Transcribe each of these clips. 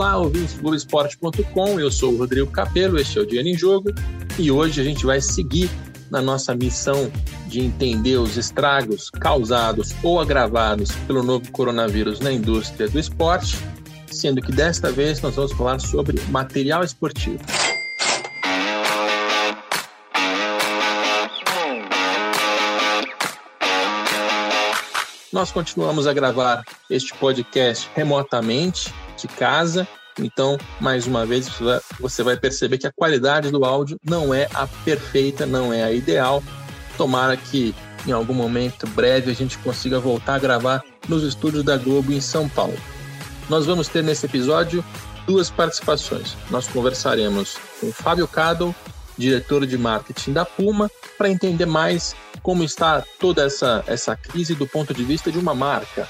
Olá, ouvintes do Globoesporte.com, eu sou o Rodrigo Capello, este é o Dinheiro em Jogo e hoje a gente vai seguir na nossa missão de entender os estragos causados ou agravados pelo novo coronavírus na indústria do esporte, sendo que desta vez nós vamos falar sobre material esportivo. Nós continuamos a gravar este podcast remotamente de casa. Então, mais uma vez, você vai perceber que a qualidade do áudio não é a perfeita, não é a ideal. Tomara que em algum momento breve a gente consiga voltar a gravar nos estúdios da Globo em São Paulo. Nós vamos ter nesse episódio duas participações. Nós conversaremos com Fábio Cadel, diretor de marketing da Puma, para entender mais como está toda essa, essa crise do ponto de vista de uma marca,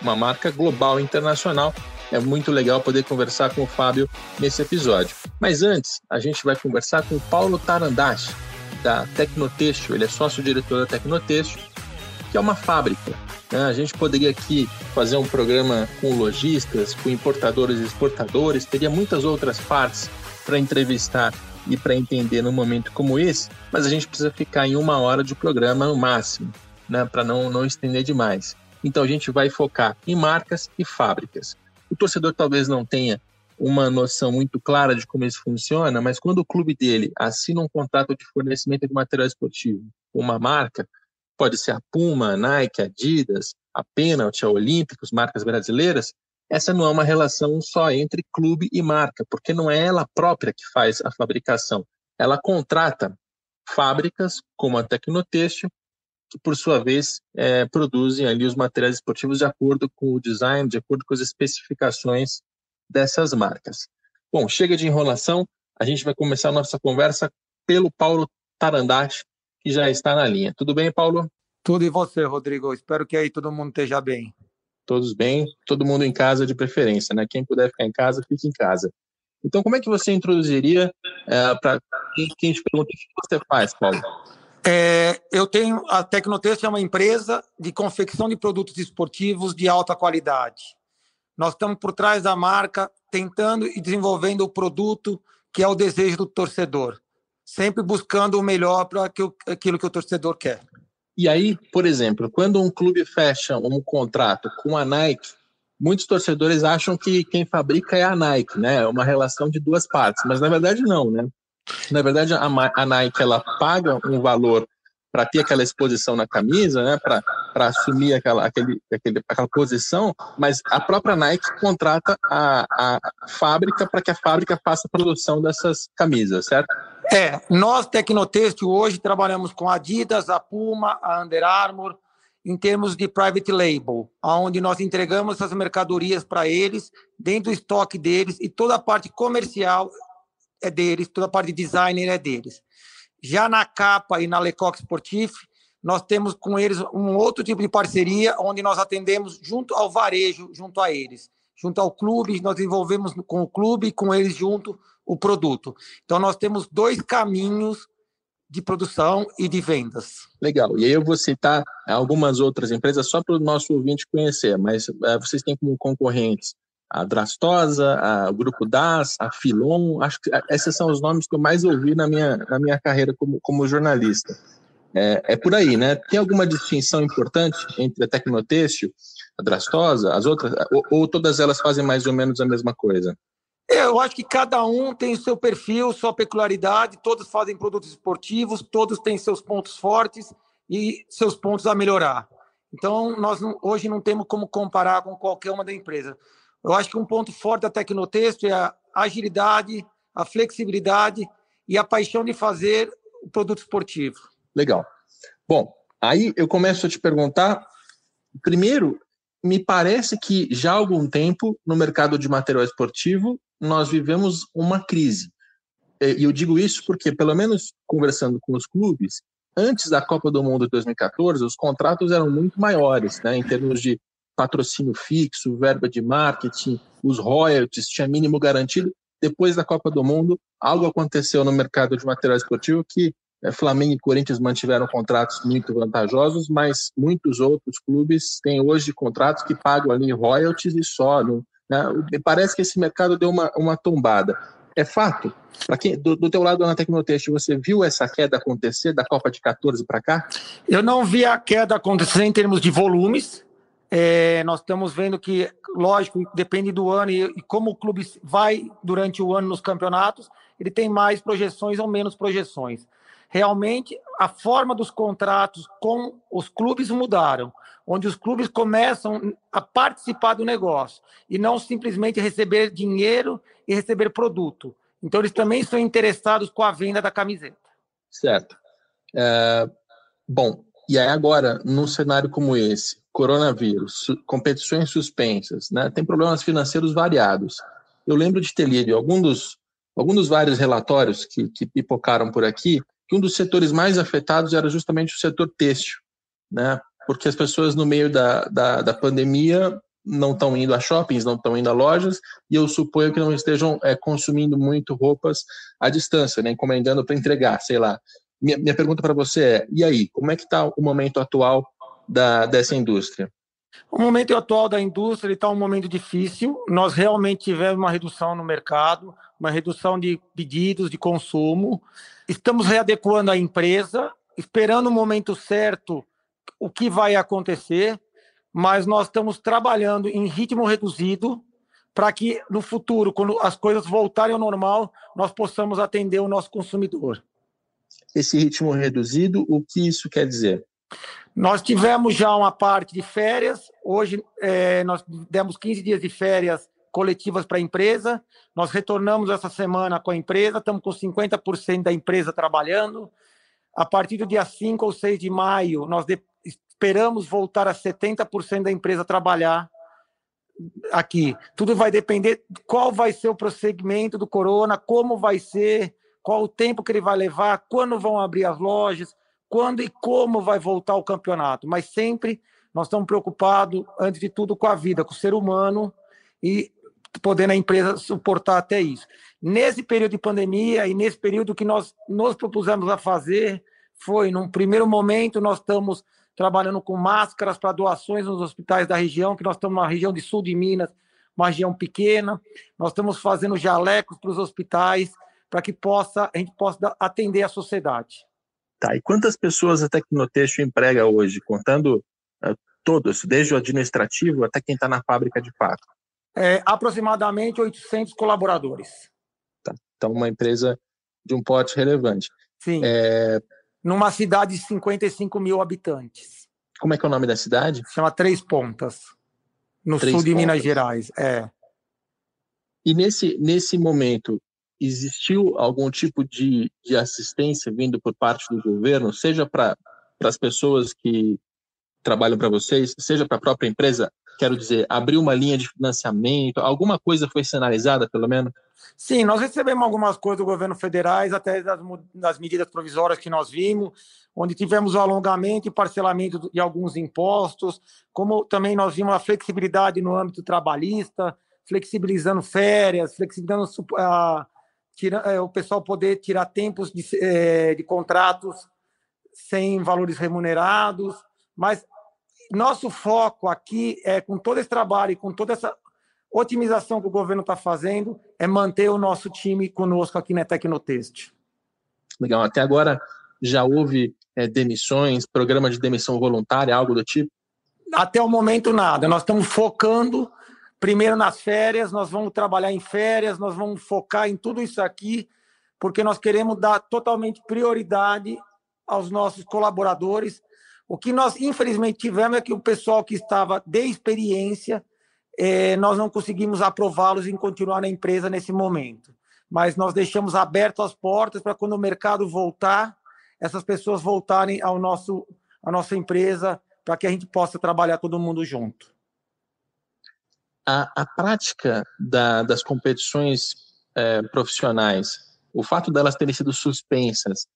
uma marca global internacional. É muito legal poder conversar com o Fábio nesse episódio. Mas antes, a gente vai conversar com o Paulo Tarandashi, da Tecnotexto. Ele é sócio-diretor da Tecnotexto, que é uma fábrica. Né? A gente poderia aqui fazer um programa com lojistas, com importadores e exportadores, teria muitas outras partes para entrevistar e para entender num momento como esse, mas a gente precisa ficar em uma hora de programa no máximo, né, para não, não estender demais. Então a gente vai focar em marcas e fábricas. O torcedor talvez não tenha uma noção muito clara de como isso funciona, mas quando o clube dele assina um contrato de fornecimento de material esportivo com uma marca, pode ser a Puma, a Nike, a Adidas, a Penalty, a Olímpicos, marcas brasileiras, essa não é uma relação só entre clube e marca, porque não é ela própria que faz a fabricação. Ela contrata fábricas como a Tecnotextil, que por sua vez é, produzem ali os materiais esportivos de acordo com o design, de acordo com as especificações dessas marcas. Bom, chega de enrolação, a gente vai começar a nossa conversa pelo Paulo Tarandache, que já está na linha. Tudo bem, Paulo? Tudo e você, Rodrigo? Espero que aí todo mundo esteja bem todos bem, todo mundo em casa de preferência, né? Quem puder ficar em casa, fique em casa. Então, como é que você introduziria é, para quem, quem te pergunta o que você faz, Paulo? É, eu tenho a Tecnotexto é uma empresa de confecção de produtos esportivos de alta qualidade. Nós estamos por trás da marca, tentando e desenvolvendo o produto que é o desejo do torcedor, sempre buscando o melhor para aquilo que o torcedor quer. E aí, por exemplo, quando um clube fecha um contrato com a Nike, muitos torcedores acham que quem fabrica é a Nike, né? É uma relação de duas partes, mas na verdade não, né? Na verdade, a, Nike ela paga um valor para ter aquela exposição na camisa, né? Para assumir aquela, aquele, aquele, aquela posição, mas a própria Nike contrata a, a fábrica para que a fábrica faça a produção dessas camisas, certo? É, nós, Tecnotextil, hoje trabalhamos com a Adidas, a Puma, a Under Armour, em termos de private label, onde nós entregamos essas mercadorias para eles, dentro do estoque deles, e toda a parte comercial é deles, toda a parte de designer é deles. Já na capa e na Lecoq Sportif, nós temos com eles um outro tipo de parceria, onde nós atendemos junto ao varejo, junto a eles. Junto ao clube, nós desenvolvemos com o clube e com eles junto o produto. Então, nós temos dois caminhos de produção e de vendas. Legal. E aí eu vou citar algumas outras empresas só para o nosso ouvinte conhecer, mas uh, vocês têm como concorrentes a Drastosa, a, o Grupo DAS, a Filon, acho que esses são os nomes que eu mais ouvi na minha, na minha carreira como, como jornalista. É, é por aí, né? Tem alguma distinção importante entre a Tecnotêxtil, a Drastosa, as outras, ou, ou todas elas fazem mais ou menos a mesma coisa? Eu acho que cada um tem o seu perfil, sua peculiaridade, todos fazem produtos esportivos, todos têm seus pontos fortes e seus pontos a melhorar. Então, nós não, hoje não temos como comparar com qualquer uma da empresa. Eu acho que um ponto forte da Tecnotexto é a agilidade, a flexibilidade e a paixão de fazer o produto esportivo. Legal. Bom, aí eu começo a te perguntar, primeiro, me parece que já há algum tempo no mercado de material esportivo nós vivemos uma crise. E eu digo isso porque, pelo menos conversando com os clubes, antes da Copa do Mundo de 2014, os contratos eram muito maiores, né, em termos de patrocínio fixo, verba de marketing, os royalties, tinha mínimo garantido. Depois da Copa do Mundo, algo aconteceu no mercado de material esportivo que é, Flamengo e Corinthians mantiveram contratos muito vantajosos, mas muitos outros clubes têm hoje contratos que pagam ali royalties e só, Né? Parece que esse mercado deu uma, uma tombada. É fato? Quem do, do teu lado na Tecnotest, você viu essa queda acontecer da Copa de 14 para cá? Eu não vi a queda acontecer em termos de volumes. É, nós estamos vendo que, lógico, depende do ano e, e, como o clube vai durante o ano nos campeonatos, ele tem mais projeções ou menos projeções. Realmente, a forma dos contratos com os clubes mudaram, onde os clubes começam a participar do negócio e não simplesmente receber dinheiro e receber produto. Então, eles também estão interessados com a venda da camiseta. Certo. É, bom, e aí agora, num cenário como esse, coronavírus, competições suspensas, né, tem problemas financeiros variados. Eu lembro de ter lido algum dos, algum dos vários relatórios que, que pipocaram por aqui, que um dos setores mais afetados era justamente o setor têxtil, né, porque as pessoas no meio da, da, da pandemia não estão indo a shoppings, não estão indo a lojas, e eu suponho que não estejam é, consumindo muito roupas à distância, né, encomendando para entregar, sei lá. Minha, minha pergunta para você é, e aí, como é que está o momento atual da, dessa indústria? O momento atual da indústria está um momento difícil. Nós realmente tivemos uma redução no mercado, uma redução de pedidos, de consumo. Estamos readequando a empresa, esperando o momento certo o que vai acontecer mas nós estamos trabalhando em ritmo reduzido para que no futuro, quando as coisas voltarem ao normal, nós possamos atender o nosso consumidor. Esse ritmo reduzido, o que isso quer dizer? Nós tivemos já uma parte de férias, hoje é, nós demos 15 dias de férias coletivas para a empresa, nós retornamos essa semana com a empresa, estamos com 50% da empresa trabalhando. A partir do dia 5 ou 6 de maio, nós esperamos voltar a 70% da empresa trabalhar aqui. Tudo vai depender de qual vai ser o prosseguimento do corona, como vai ser, qual o tempo que ele vai levar, quando vão abrir as lojas, quando e como vai voltar o campeonato. Mas sempre nós estamos preocupados, antes de tudo, com a vida, com o ser humano e podendo a empresa suportar até isso. Nesse período de pandemia e nesse período que nós nos propusemos a fazer, foi, num primeiro momento, nós estamos trabalhando com máscaras para doações nos hospitais da região, que nós estamos na região de sul de Minas, uma região pequena. Nós estamos fazendo jalecos para os hospitais para que possa a gente possa atender a sociedade. Tá. E quantas pessoas a Tecnotexto emprega hoje, contando uh, todos, desde o administrativo até quem está na fábrica de fato? É, aproximadamente 800 colaboradores. Tá. Então, uma empresa de um porte relevante. Sim. É, numa cidade de 55 mil habitantes. Como é que é o nome da cidade? Chama Três Pontas, no Três sul de Pontas. Minas Gerais. É. E nesse, nesse momento, existiu algum tipo de, de assistência vindo por parte do governo, seja para as pessoas que trabalham para vocês, seja para a própria empresa? Quero dizer, abriu uma linha de financiamento, alguma coisa foi sinalizada, pelo menos? Sim, nós recebemos algumas coisas do governo federais, até das, das medidas provisórias que nós vimos, onde tivemos o alongamento e parcelamento de alguns impostos, como também nós vimos a flexibilidade no âmbito trabalhista, flexibilizando férias, flexibilizando uh, tira, uh, o pessoal poder tirar tempos de, uh, de contratos sem valores remunerados, mas nosso foco aqui é com todo esse trabalho e com toda essa otimização que o governo está fazendo é manter o nosso time conosco aqui na Tecnotest. Legal. Até agora já houve é, demissões, programa de demissão voluntária, algo do tipo? Até o momento nada. Nós estamos focando primeiro nas férias, nós vamos trabalhar em férias, nós vamos focar em tudo isso aqui, porque nós queremos dar totalmente prioridade aos nossos colaboradores. O que nós, infelizmente, tivemos é que o pessoal que estava de experiência é, nós não conseguimos aprová-los em continuar na empresa nesse momento. Mas nós deixamos aberto as portas para quando o mercado voltar, essas pessoas voltarem ao nosso, à nossa empresa, para que a gente possa trabalhar todo mundo junto. A, a prática da, das competições é, profissionais, o fato delas terem sido suspensas,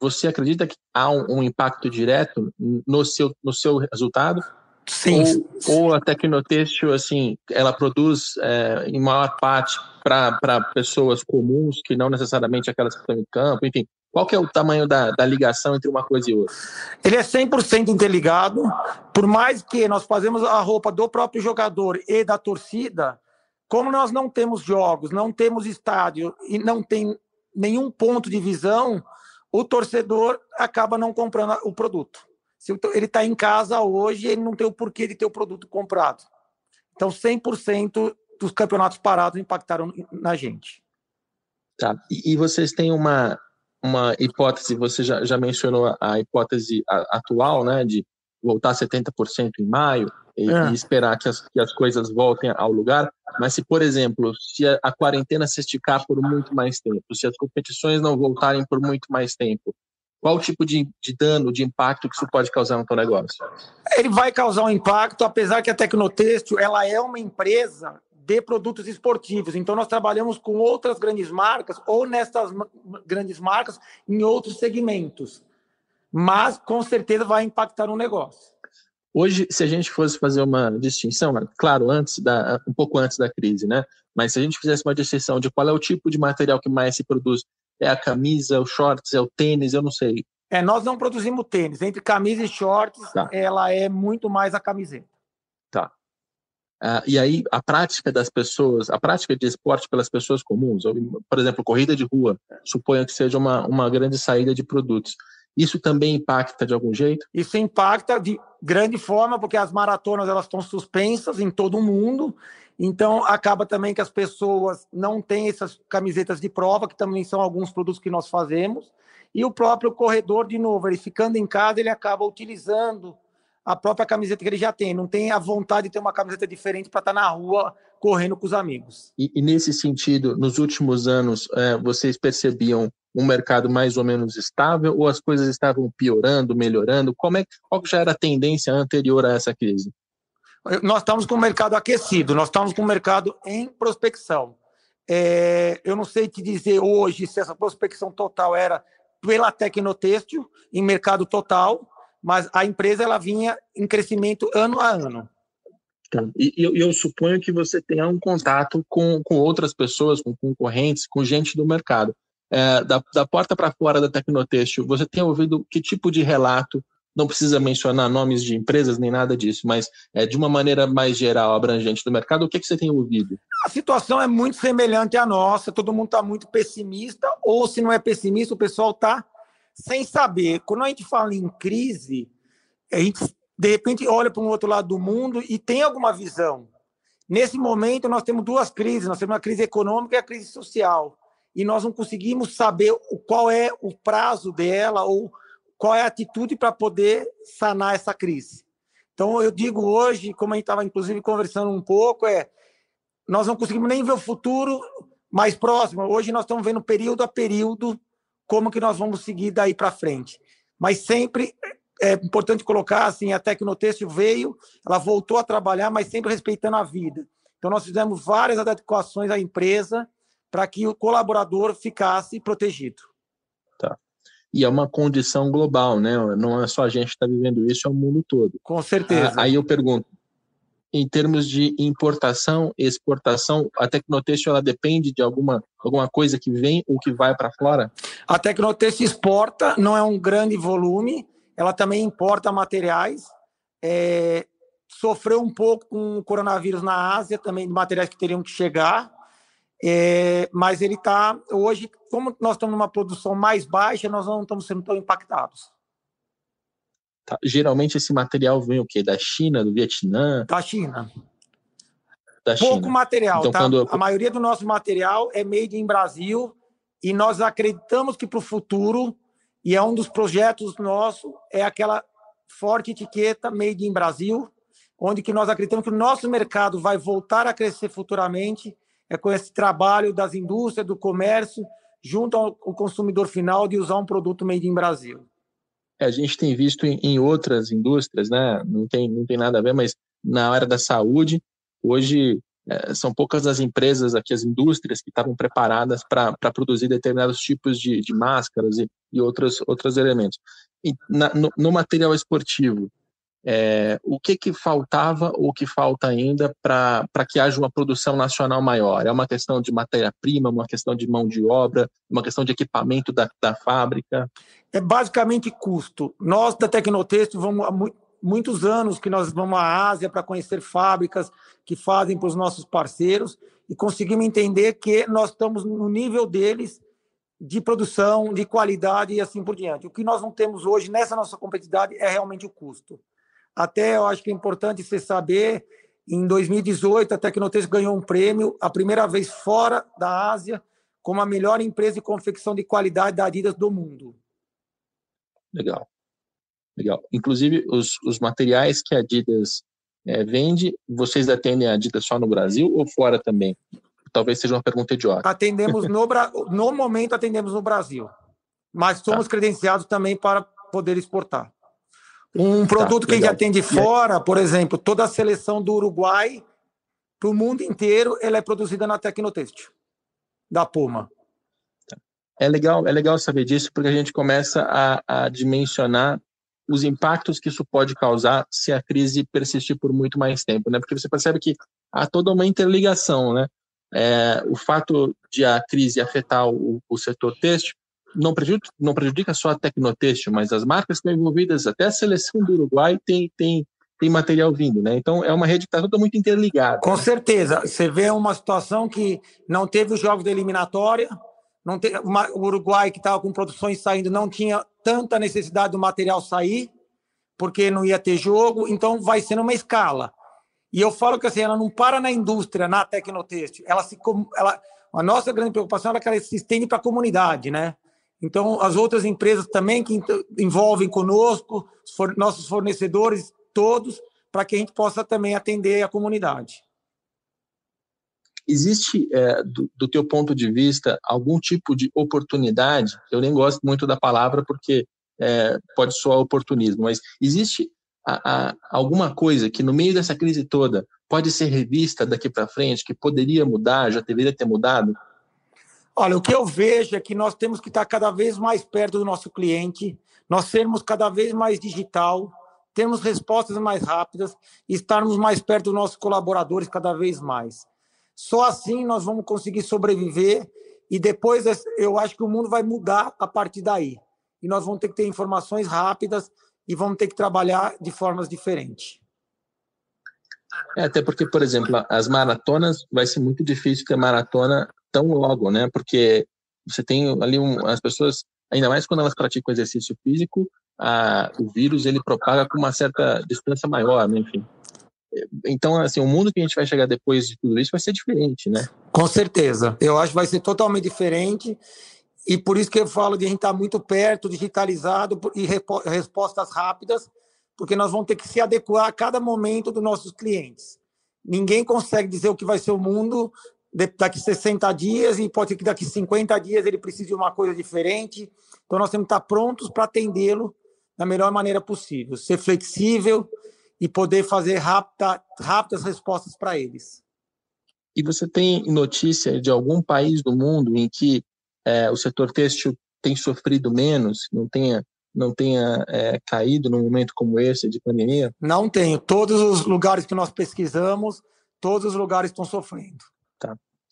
você acredita que há um, um impacto direto no seu, no seu resultado? Sim. Ou, ou a Tecnotextil, assim, ela produz é, em maior parte para pessoas comuns, que não necessariamente aquelas que estão em campo, enfim. Qual que é o tamanho da, da ligação entre uma coisa e outra? Ele é 100% interligado. Por mais que nós fazemos a roupa do próprio jogador e da torcida, como nós não temos jogos, não temos estádio e não tem nenhum ponto de visão, o torcedor acaba não comprando o produto. Se ele está em casa hoje, ele não tem o porquê de ter o produto comprado. Então, 100% dos campeonatos parados impactaram na gente. Tá. E, e vocês têm uma, uma hipótese, você já, já mencionou a hipótese atual, né, de voltar 70% em maio e, é. e esperar que as, que as coisas voltem ao lugar. Mas se, por exemplo, se a, a, quarentena se esticar por muito mais tempo, se as competições não voltarem por muito mais tempo, qual o tipo de, de dano, de impacto que isso pode causar no teu negócio? Ele vai causar um impacto, apesar que a Tecnotextil ela é uma empresa de produtos esportivos. Então, nós trabalhamos com outras grandes marcas ou nessas grandes marcas em outros segmentos. Mas, com certeza, vai impactar no negócio. Hoje, se a gente fosse fazer uma distinção, claro, antes da, um pouco antes da crise, né? Mas se a gente fizesse uma distinção de qual é o tipo de material que mais se produz, é a camisa, o shorts, é o tênis, eu não sei. É, nós não produzimos tênis. Entre camisa e shorts, tá. ela é muito mais a camiseta. Uh, e aí, a prática das pessoas, a prática de esporte pelas pessoas comuns, por exemplo, corrida de rua, suponho que seja uma, uma grande saída de produtos. Isso também impacta de algum jeito? Isso impacta de grande forma, porque as maratonas elas estão suspensas em todo o mundo. Então, acaba também que as pessoas não têm essas camisetas de prova, que também são alguns produtos que nós fazemos. E o próprio corredor, de novo, ele ficando em casa, ele acaba utilizando a própria camiseta que ele já tem, não tem a vontade de ter uma camiseta diferente para estar tá na rua correndo com os amigos. E, e nesse sentido, nos últimos anos, é, vocês percebiam um mercado mais ou menos estável ou as coisas estavam piorando, melhorando? Como é, qual já era a tendência anterior a essa crise? Nós estamos com o mercado aquecido, nós estamos com o mercado em prospecção. É, eu não sei te dizer hoje se essa prospecção total era pela Tecnotêxtil, em mercado total, mas a empresa ela vinha em crescimento ano a ano. Tá. E eu, eu, suponho que você tenha um contato com, com outras pessoas, com concorrentes, com gente do mercado. É, da, da porta para fora da Tecnotextil, você tem ouvido que tipo de relato? Não precisa mencionar nomes de empresas nem nada disso, mas é, de uma maneira mais geral, abrangente do mercado, o que, que você tem ouvido? A situação é muito semelhante à nossa, todo mundo está muito pessimista, ou se não é pessimista, o pessoal está sem saber. Quando a gente fala em crise, a gente de repente olha para um outro lado do mundo e tem alguma visão. Nesse momento, nós temos duas crises: nós temos a crise econômica e a crise social. E nós não conseguimos saber qual é o prazo dela ou qual é a atitude para poder sanar essa crise. Então, eu digo hoje, como a gente estava inclusive conversando um pouco, é nós não conseguimos nem ver o futuro mais próximo. Hoje nós estamos vendo período a período como que nós vamos seguir daí para frente. Mas sempre é importante colocar assim, a Tecnotextil veio, ela voltou a trabalhar, mas sempre respeitando a vida. Então nós fizemos várias adequações à empresa para que o colaborador ficasse protegido. Tá. E é uma condição global, né? Não é só a gente que está vivendo isso, é o mundo todo. Com certeza. Ah, aí eu pergunto, em termos de importação exportação, a Tecnotextil ela depende de alguma, alguma coisa que vem ou que vai para fora? A Tecnotextil exporta, não é um grande volume, ela também importa materiais. É, sofreu um pouco com o coronavírus na Ásia, também de materiais que teriam que chegar. É, mas ele está, hoje, como nós estamos numa produção mais baixa, nós não estamos sendo tão impactados. Tá. Geralmente esse material vem o quê? Da China, do Vietnã? Da China. Da Pouco China. material, então, tá? Quando... A maioria do nosso material é made em Brasil e nós acreditamos que para o futuro, e é um dos projetos nossos, é aquela forte etiqueta made in Brasil, onde que nós acreditamos que o nosso mercado vai voltar a crescer futuramente, é com esse trabalho das indústrias, do comércio, junto ao consumidor final, de usar um produto made in Brasil. É, a gente tem visto em, em, outras indústrias, né? Não tem, não tem nada a ver, mas na área da saúde, hoje é, são poucas as empresas aqui, as indústrias que estavam preparadas para produzir determinados tipos de, de máscaras e, e outros, outros elementos. E na, no, no material esportivo, é, o que, que faltava ou que falta ainda para que haja uma produção nacional maior? É uma questão de matéria-prima, uma questão de mão de obra, uma questão de equipamento da, da fábrica? É basicamente custo. Nós da Tecnotexto vamos há muitos anos que nós vamos à Ásia para conhecer fábricas que fazem para os nossos parceiros e conseguimos entender que nós estamos no nível deles de produção, de qualidade e assim por diante. O que nós não temos hoje nessa nossa competitividade é realmente o custo. Até eu acho que é importante você saber, em 2018 a Tecnotes ganhou um prêmio, a primeira vez fora da Ásia, como a melhor empresa de confecção de qualidade da Adidas do mundo. Legal. Legal. Inclusive, os, os materiais que a Adidas é, vende, vocês atendem a Adidas só no Brasil ou fora também? Talvez seja uma pergunta idiota. Atendemos no, no momento, atendemos no Brasil. Mas somos tá. credenciados também para poder exportar. Um tá, produto tá, que a gente atende fora, por exemplo, toda a seleção do Uruguai para o mundo inteiro, ela é produzida na Tecnotextil, da Puma. Tá. É legal, é legal saber disso, porque a gente começa a, a dimensionar os impactos que isso pode causar se a crise persistir por muito mais tempo, né? Porque você percebe que há toda uma interligação, né? É, o fato de a crise afetar o, o setor têxtil não prejudica, não prejudica só a Tecnotêxtil, mas as marcas que estão envolvidas, até a seleção do Uruguai tem, tem, tem material vindo, né? Então é uma rede que está toda muito interligada. Com né? certeza. Você vê uma situação que não teve os jogos da eliminatória, não teve, o Uruguai que estava com produções saindo não tinha tanta necessidade do material sair, porque não ia ter jogo, então vai sendo uma escala. E eu falo que assim, ela não para na indústria, na tecnotêxtil, ela se ela a nossa grande preocupação é que ela se estende para a comunidade, né? Então, as outras empresas também que envolvem conosco, nossos fornecedores, todos, para que a gente possa também atender a comunidade. Existe, é, do, do teu ponto de vista, algum tipo de oportunidade? Eu nem gosto muito da palavra porque é, pode soar oportunismo, mas existe a, a, alguma coisa que no meio dessa crise toda pode ser revista daqui para frente, que poderia mudar, já deveria ter mudado? Olha, o que eu vejo é que nós temos que estar cada vez mais perto do nosso cliente, nós sermos cada vez mais digital, termos respostas mais rápidas e estarmos mais perto dos nossos colaboradores cada vez mais. Só assim nós vamos conseguir sobreviver e depois eu acho que o mundo vai mudar a partir daí. E nós vamos ter que ter informações rápidas e vamos ter que trabalhar de formas diferentes. É, até porque, por exemplo, as maratonas vai ser muito difícil ter maratona tão logo, né? Porque você tem ali um, as pessoas, ainda mais quando elas praticam exercício físico, a, o vírus ele propaga com uma certa distância maior, né? enfim. Então, assim, o mundo que a gente vai chegar depois de tudo isso vai ser diferente, né? Com certeza. Eu acho que vai ser totalmente diferente. E por isso que eu falo de a gente estar muito perto, digitalizado e respostas rápidas, porque nós vamos ter que se adequar a cada momento dos nossos clientes. Ninguém consegue dizer o que vai ser o mundo daqui 60 dias e pode ser que daqui 50 dias ele precise de uma coisa diferente. Então nós temos que estar prontos para atendê-lo da melhor maneira possível, ser flexível e poder fazer rápida, rápidas respostas para eles. E você tem notícia de algum país do mundo em que é, o setor têxtil tem sofrido menos, não tenha não tenha é, caído num momento como esse de pandemia? Não tenho. Todos os lugares que nós pesquisamos, todos os lugares estão sofrendo.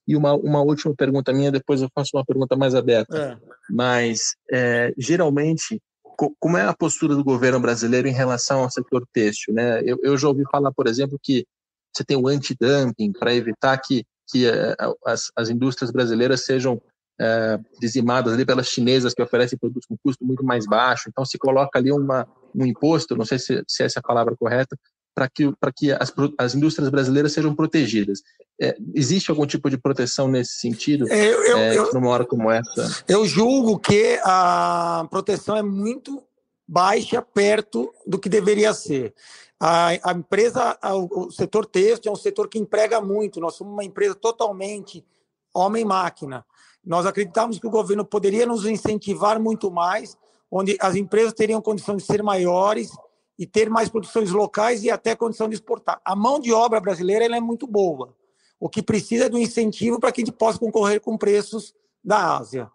E uma, uma última pergunta minha, depois eu faço uma pergunta mais aberta. É. Mas, é, geralmente, co como é a postura do governo brasileiro em relação ao setor têxtil? Né? Eu, eu já ouvi falar, por exemplo, que você tem o anti-dumping para evitar que, que é, as, as indústrias brasileiras sejam é, dizimadas ali pelas chinesas que oferecem produtos com custo muito mais baixo. Então, se coloca ali uma, um imposto, não sei se, se essa é a palavra correta, para que, que as, as indústrias brasileiras sejam protegidas. É, existe algum tipo de proteção nesse sentido, é, eu, eu, é, eu, numa hora como essa? Eu julgo que a proteção é muito baixa perto do que deveria ser. A, a empresa, a, o setor têxtil é um setor que emprega muito. Nós somos uma empresa totalmente homem-máquina. Nós acreditamos que o governo poderia nos incentivar muito mais, onde as empresas teriam condições de ser maiores e ter mais produções locais e até condição de exportar. A mão de obra brasileira é muito boa. O que precisa é do incentivo para que a gente possa concorrer com preços da Ásia.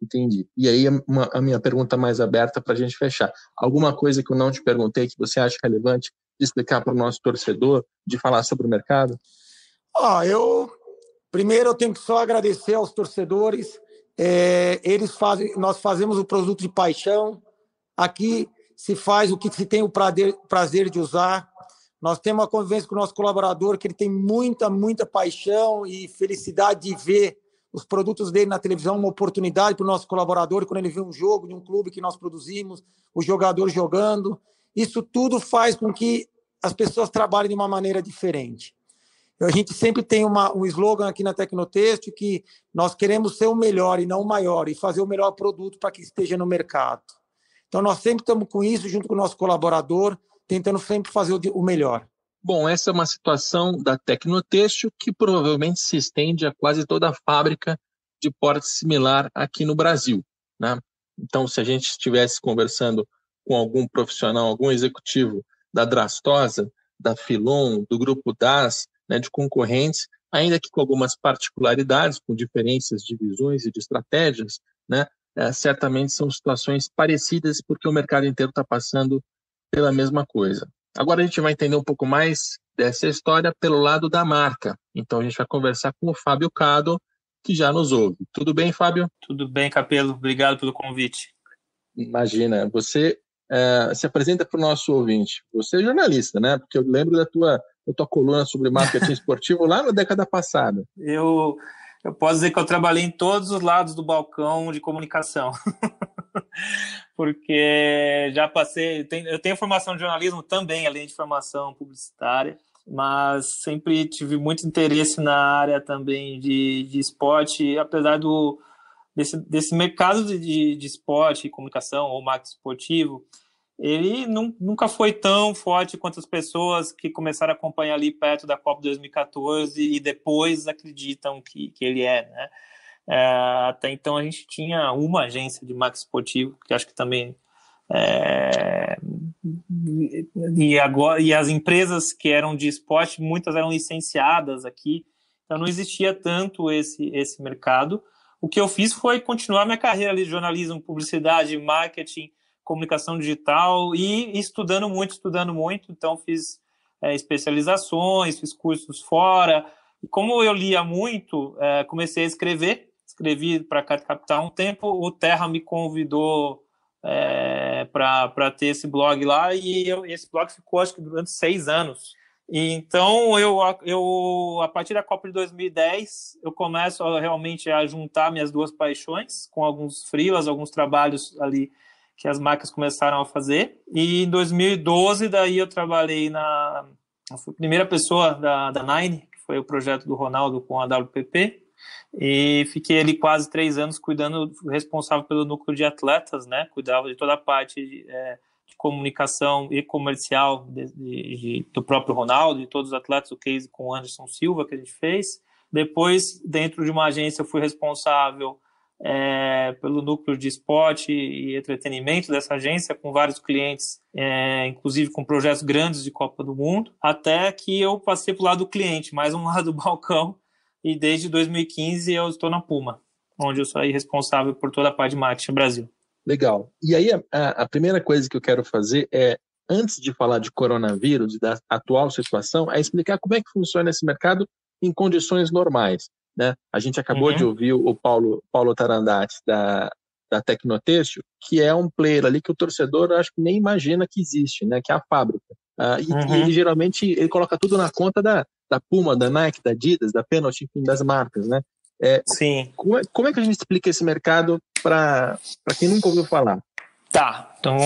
Entendi. E aí, uma, a minha pergunta mais aberta para a gente fechar. Alguma coisa que eu não te perguntei que você acha relevante de explicar para o nosso torcedor, de falar sobre o mercado? Ah, eu primeiro eu tenho que só agradecer aos torcedores. É, eles fazem, nós fazemos o produto de paixão. Aqui se faz o que se tem o prazer, de usar. Nós temos uma convivência com o nosso colaborador que ele tem muita, muita paixão e felicidade de ver os produtos dele na televisão, uma oportunidade para o nosso colaborador quando ele vê um jogo de um clube que nós produzimos, o jogador jogando. Isso tudo faz com que as pessoas trabalhem de uma maneira diferente. A gente sempre tem uma, um slogan aqui na Tecnotexto que nós queremos ser o melhor e não o maior, e fazer o melhor produto para que esteja no mercado. Então, nós sempre estamos com isso, junto com o nosso colaborador, tentando sempre fazer o melhor. Bom, essa é uma situação da Tecnotêxtil que provavelmente se estende a quase toda a fábrica de porte similar aqui no Brasil. Né? Então, se a gente estivesse conversando com algum profissional, algum executivo da Drastosa, da Filon, do Grupo DAS, né, de concorrentes, ainda que com algumas particularidades, com diferenças de visões e de estratégias, né, é, certamente são situações parecidas, porque o mercado inteiro está passando pela mesma coisa. Agora a gente vai entender um pouco mais dessa história pelo lado da marca. Então a gente vai conversar com o Fábio Cado, que já nos ouve. Tudo bem, Fábio? Tudo bem, Capelo. Obrigado pelo convite. Imagina, você é, se apresenta para o nosso ouvinte. Você é jornalista, né? Porque eu lembro da tua, da tua coluna sobre marketing esportivo lá na década passada. Eu eu posso dizer que eu trabalhei em todos os lados do balcão de comunicação. Porque já passei, eu tenho formação de jornalismo também, além de formação publicitária, mas sempre tive muito interesse na área também de, de esporte, apesar do, desse, desse mercado de, de esporte, comunicação ou marketing esportivo, ele nunca foi tão forte quanto as pessoas que começaram a acompanhar ali perto da Copa 2014 e depois acreditam que, que ele é, né? É, até então a gente tinha uma agência de marketing esportivo, que acho que também é, e agora e as empresas que eram de esporte muitas eram licenciadas aqui, então não existia tanto esse esse mercado. O que eu fiz foi continuar minha carreira ali de jornalismo, publicidade, marketing comunicação digital e estudando muito, estudando muito. Então, fiz é, especializações, fiz cursos fora. E como eu lia muito, é, comecei a escrever. Escrevi para Capital um tempo. O Terra me convidou é, para ter esse blog lá e eu, esse blog ficou, acho que, durante seis anos. Então, eu, eu, a partir da Copa de 2010, eu começo a, realmente a juntar minhas duas paixões com alguns freelas, alguns trabalhos ali que as marcas começaram a fazer. E em 2012, daí eu trabalhei na. Eu fui a primeira pessoa da, da Nine, que foi o projeto do Ronaldo com a WPP. E fiquei ali quase três anos cuidando, responsável pelo núcleo de atletas, né? Cuidava de toda a parte de, é, de comunicação e comercial de, de, do próprio Ronaldo, de todos os atletas, o case com o Anderson Silva que a gente fez. Depois, dentro de uma agência, eu fui responsável é, pelo núcleo de esporte e entretenimento dessa agência, com vários clientes, é, inclusive com projetos grandes de Copa do Mundo, até que eu passei para o lado do cliente, mais um lado do balcão, e desde 2015 eu estou na Puma, onde eu sou responsável por toda a parte de marketing Brasil. Legal. E aí, a, a primeira coisa que eu quero fazer é, antes de falar de coronavírus e da atual situação, é explicar como é que funciona esse mercado em condições normais. Né? A gente acabou uhum. de ouvir o Paulo, Paulo Tarandati, da, da Tecnotextil, que é um player ali que o torcedor acho que nem imagina que existe, né? que é a fábrica. Uh, e, uhum. e, ele geralmente ele coloca tudo na conta da, da Puma, da Nike, da Adidas, da Penalty, enfim, das marcas. Né? É, Sim. Como é, como é que a gente explica esse mercado para quem nunca ouviu falar? Tá, então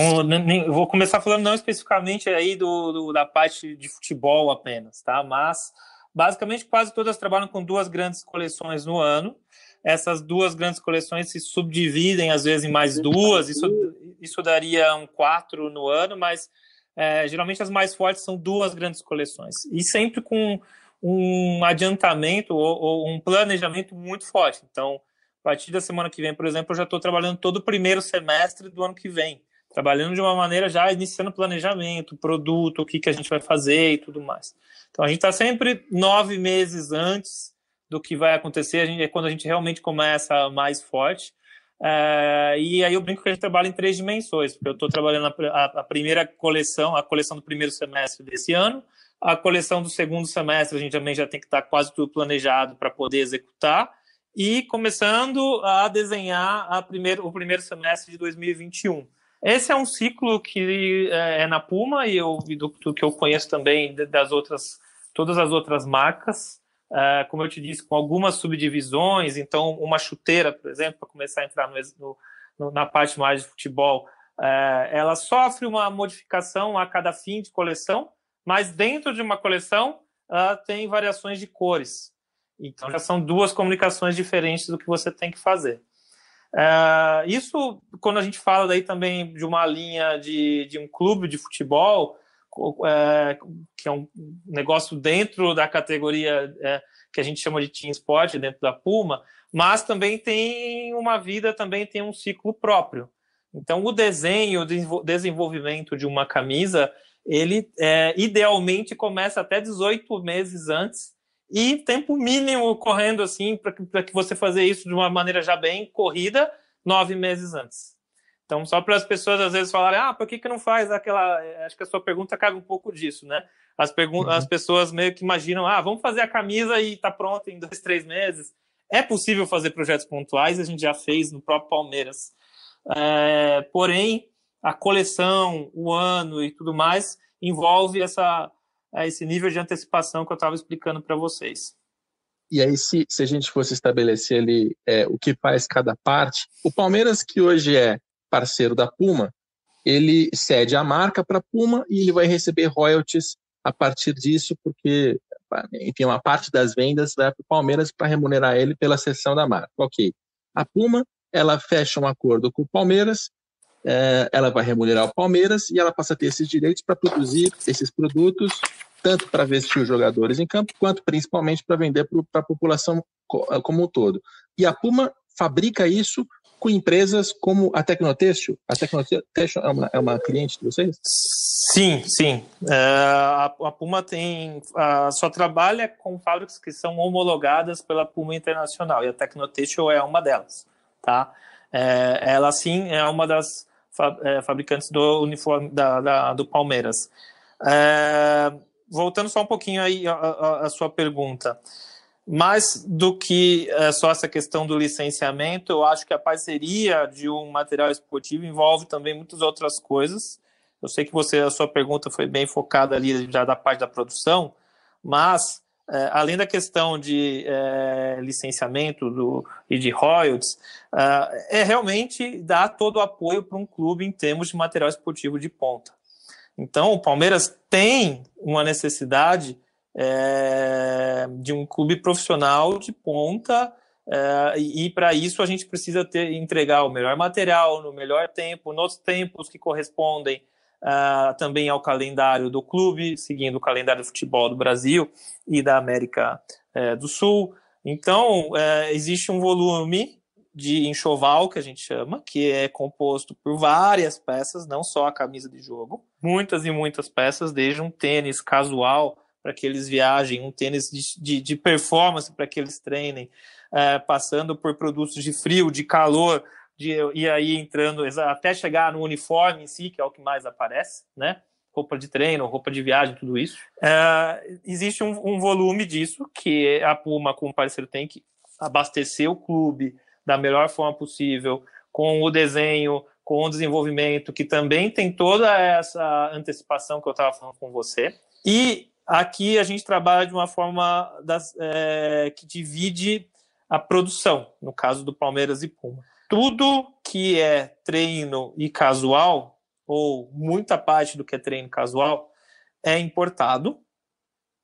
eu vou começar falando não especificamente aí do, do, da parte de futebol apenas, tá? Mas Basicamente, quase todas trabalham com duas grandes coleções no ano. Essas duas grandes coleções se subdividem, às vezes, em mais duas. Isso, isso daria um quatro no ano, mas é, geralmente as mais fortes são duas grandes coleções. E sempre com um adiantamento ou, ou um planejamento muito forte. Então, a partir da semana que vem, por exemplo, eu já estou trabalhando todo o primeiro semestre do ano que vem trabalhando de uma maneira já iniciando planejamento, produto, o que, que a gente vai fazer e tudo mais. Então a gente está sempre nove meses antes do que vai acontecer, a gente, é quando a gente realmente começa mais forte. É, e aí eu brinco que a gente trabalha em três dimensões, porque eu estou trabalhando a, a, primeira coleção, a coleção do primeiro semestre desse ano, a coleção do segundo semestre a gente também já tem que estar tá quase tudo planejado para poder executar, e começando a desenhar a primeiro, o primeiro semestre de 2021. Esse é um ciclo que é, é na Puma e eu do, do, que eu conheço também das outras, todas as outras marcas. Uh, como eu te disse, com algumas subdivisões. Então, uma chuteira, por exemplo, para começar a entrar no, no, na parte mais de futebol, uh, ela sofre uma modificação a cada fim de coleção, mas dentro de uma coleção uh, tem variações de cores. Então, já são duas comunicações diferentes do que você tem que fazer. Uh, isso, quando a gente fala daí também de uma linha de, de um clube de futebol, é, que é um negócio dentro da categoria é, que a gente chama de team sport, dentro da Puma, mas também tem uma vida, também tem um ciclo próprio. Então, o desenho, o desenvolvimento de uma camisa, ele é, idealmente começa até 18 meses antes e tempo mínimo correndo assim para que você fazer isso de uma maneira já bem corrida nove meses antes. Então, só para as pessoas às vezes falarem, ah, por que, que não faz aquela. Acho que a sua pergunta cabe um pouco disso, né? As, pergun uhum. as pessoas meio que imaginam, ah, vamos fazer a camisa e tá pronta em dois, três meses. É possível fazer projetos pontuais, a gente já fez no próprio Palmeiras. É, porém, a coleção, o ano e tudo mais envolve essa, esse nível de antecipação que eu estava explicando para vocês. E aí, se, se a gente fosse estabelecer ali é, o que faz cada parte, o Palmeiras, que hoje é parceiro da Puma, ele cede a marca para a Puma e ele vai receber royalties a partir disso, porque, enfim, uma parte das vendas vai para o Palmeiras para remunerar ele pela cessão da marca. Ok. A Puma, ela fecha um acordo com o Palmeiras, é, ela vai remunerar o Palmeiras e ela passa a ter esses direitos para produzir esses produtos tanto para vestir os jogadores em campo, quanto principalmente para vender para a população eh, como um todo. E a Puma fabrica isso com empresas como a Tecnotêxtil. A Tecnotêxtil é uma, é uma cliente de vocês? Sim, sim. É, a, Puma tem a, só trabalha com fábricas que são homologadas pela Puma Internacional e a Tecnotêxtil é uma delas, tá? É, ela sim é uma das é, fabricantes do uniforme da, da do Palmeiras. É, voltando só um pouquinho aí a, sua pergunta, mais do que é, só essa questão do licenciamento, eu acho que a parceria de um material esportivo envolve também muitas outras coisas. Eu sei que você a sua pergunta foi bem focada ali já da parte da produção, mas é, além da questão de é, licenciamento do, e de royalties, é, é realmente dar todo o apoio para um clube em termos de material esportivo de ponta. Então, o Palmeiras tem uma necessidade é, de um clube profissional de ponta, é, e, e para isso a gente precisa ter, entregar o melhor material, no melhor tempo, nos tempos que correspondem uh, também ao calendário do clube, seguindo o calendário do futebol do Brasil e da América uh, do Sul. Então, uh, existe um volume de enxoval, que a gente chama, que é composto por várias peças, não só a camisa de jogo, muitas e muitas peças, desde um tênis casual para que eles viajem, um tênis de, de, de performance para que eles treinem, é, passando por produtos de frio, de calor, de, e aí entrando até chegar no uniforme em si, que é o que mais aparece, né? Roupa de treino, roupa de viagem, tudo isso. É, existe um, um volume disso que a Puma, como parceiro, tem que abastecer o clube, da melhor forma possível, com o desenho, com o desenvolvimento, que também tem toda essa antecipação que eu estava falando com você. E aqui a gente trabalha de uma forma das, é, que divide a produção, no caso do Palmeiras e Puma. Tudo que é treino e casual, ou muita parte do que é treino casual, é importado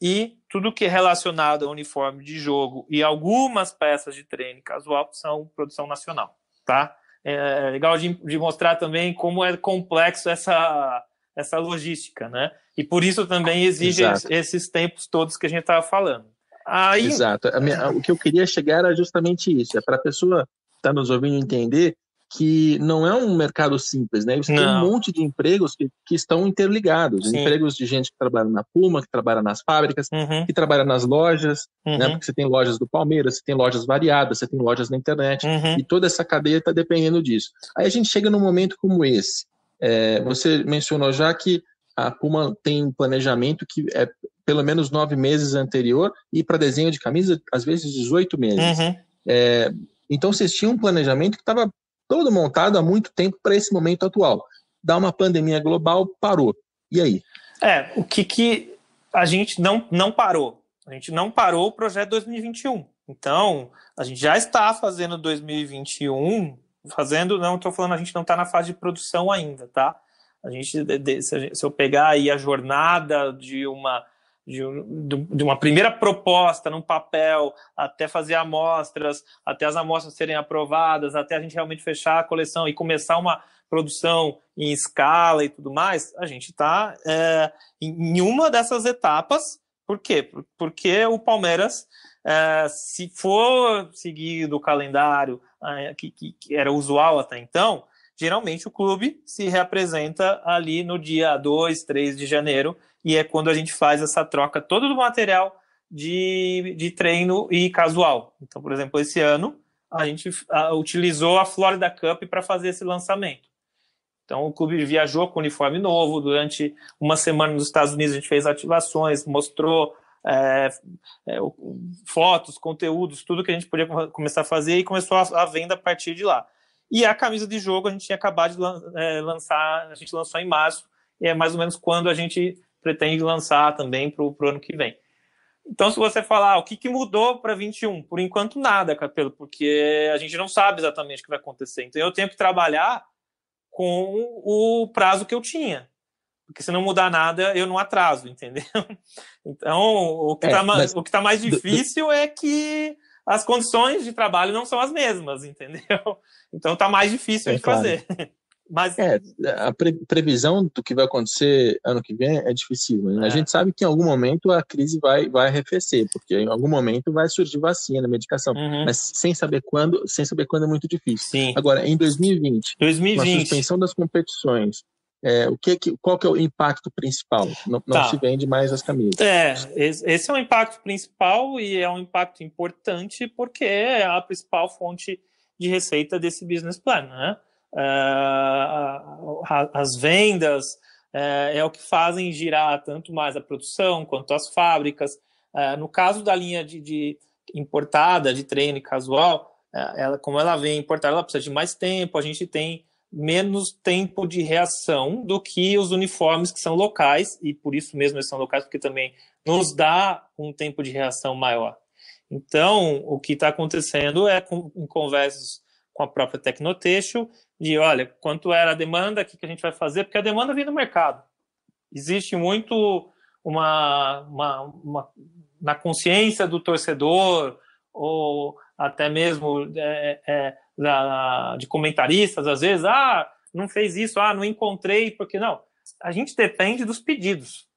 e tudo que é relacionado ao uniforme de jogo e algumas peças de treino casual são produção nacional, tá? É legal de, de mostrar também como é complexo essa, essa logística, né? E por isso também exige Exato. esses tempos todos que a gente estava falando. Aí... Exato. Minha, o que eu queria chegar era justamente isso, é para a pessoa está nos ouvindo entender que não é um mercado simples, né? Você não. tem um monte de empregos que, que estão interligados. Sim. Empregos de gente que trabalha na Puma, que trabalha nas fábricas, uhum. que trabalha nas lojas, né? uhum. né? Porque você tem lojas do Palmeiras, você tem lojas variadas, você tem lojas na internet, uhum. e toda essa cadeia está dependendo disso. Aí a gente chega num momento como esse. É, você mencionou já que a Puma tem um planejamento que é pelo menos nove meses anterior e para desenho de camisa, às vezes 18 meses. Uhum. É, então vocês tinham um planejamento que estava todo montado há muito tempo para esse momento atual. dá uma pandemia global, parou. E aí? É, o que, que a gente não, não parou? A gente não parou o projeto 2021. Então, a gente já está fazendo 2021, fazendo, não estou falando, a gente não está na fase de produção ainda, tá? A gente, se eu pegar aí a jornada de uma de, de, uma primeira proposta num papel, até fazer amostras, até as amostras serem aprovadas, até a gente realmente fechar a coleção e começar uma produção em escala e tudo mais, a gente está é, em uma dessas etapas. Por quê? Porque o Palmeiras, é, se for seguir do calendário é, que, que era usual até então, geralmente o clube se reapresenta ali no dia 2, 3 de janeiro, e é quando a gente faz essa troca todo do material de, de treino e casual. Então, por exemplo, esse ano a gente utilizou a Florida Cup para fazer esse lançamento. Então, o clube viajou com uniforme novo. Durante uma semana nos Estados Unidos, a gente fez ativações, mostrou é, é, fotos, conteúdos, tudo que a gente podia começar a fazer e começou a, a, venda a partir de lá. E a camisa de jogo a gente tinha acabado de lan é, lançar, a gente lançou em março, e é mais ou menos quando a gente pretende lançar também para o ano que vem. Então, se você falar ah, o que, que mudou para 21, por enquanto nada, Capelo, porque a gente não sabe exatamente o que vai acontecer. Então, eu tenho que trabalhar com o prazo que eu tinha. Porque se não mudar nada, eu não atraso, entendeu? Então, o que está é, mas... tá mais difícil é que as condições de trabalho não são as mesmas, entendeu? Então está mais difícil é, de claro. fazer. Mas... É, a pre previsão do que vai acontecer ano que vem é difícil. Né? É. A gente sabe que em algum momento a crise vai, vai arrefecer, porque em algum momento vai surgir vacina, medicação, uhum. mas sem saber quando, sem saber quando é muito difícil. Sim. Agora, em 2020, 2020. com a suspensão das competições, é, o que, qual que é o impacto principal? Não, não tá. se vende mais as camisas. É, esse é o impacto principal e é um impacto importante porque é a principal fonte de receita desse business plan, né? Uh, as vendas uh, é o que fazem girar tanto mais a produção quanto as fábricas. Uh, no caso da linha de, de, importada, de treino casual, ela, como ela vem importada, ela precisa de mais tempo, a gente tem menos tempo de reação do que os uniformes que são locais, e por isso mesmo eles são locais, porque também nos dá um tempo de reação maior. Então, o que está acontecendo é com, em conversas com a própria Tecnotextil, de olha, quanto era a demanda, o que, que a gente vai fazer, porque a demanda vem do mercado. Existe muito uma, uma, uma na consciência do torcedor, ou até mesmo é, é, da, de comentaristas, às vezes, ah, não fez isso, ah, não encontrei, porque não. A gente depende dos pedidos.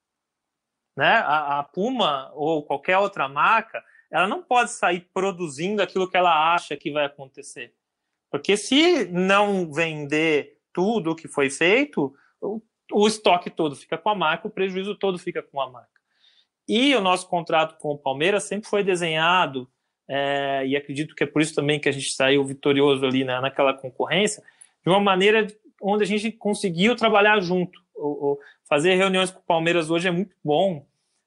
Né? A, a Puma ou qualquer outra marca, ela não pode sair produzindo aquilo que ela acha que vai acontecer. Porque se não vender tudo o que foi feito, o, o estoque todo fica com a marca, o prejuízo todo fica com a marca. E o nosso contrato com o Palmeiras sempre foi desenhado, é, e acredito que é por isso também que a gente saiu vitorioso ali na, naquela concorrência, de uma maneira onde a gente conseguiu trabalhar junto. O, o, fazer reuniões com o Palmeiras hoje é muito bom,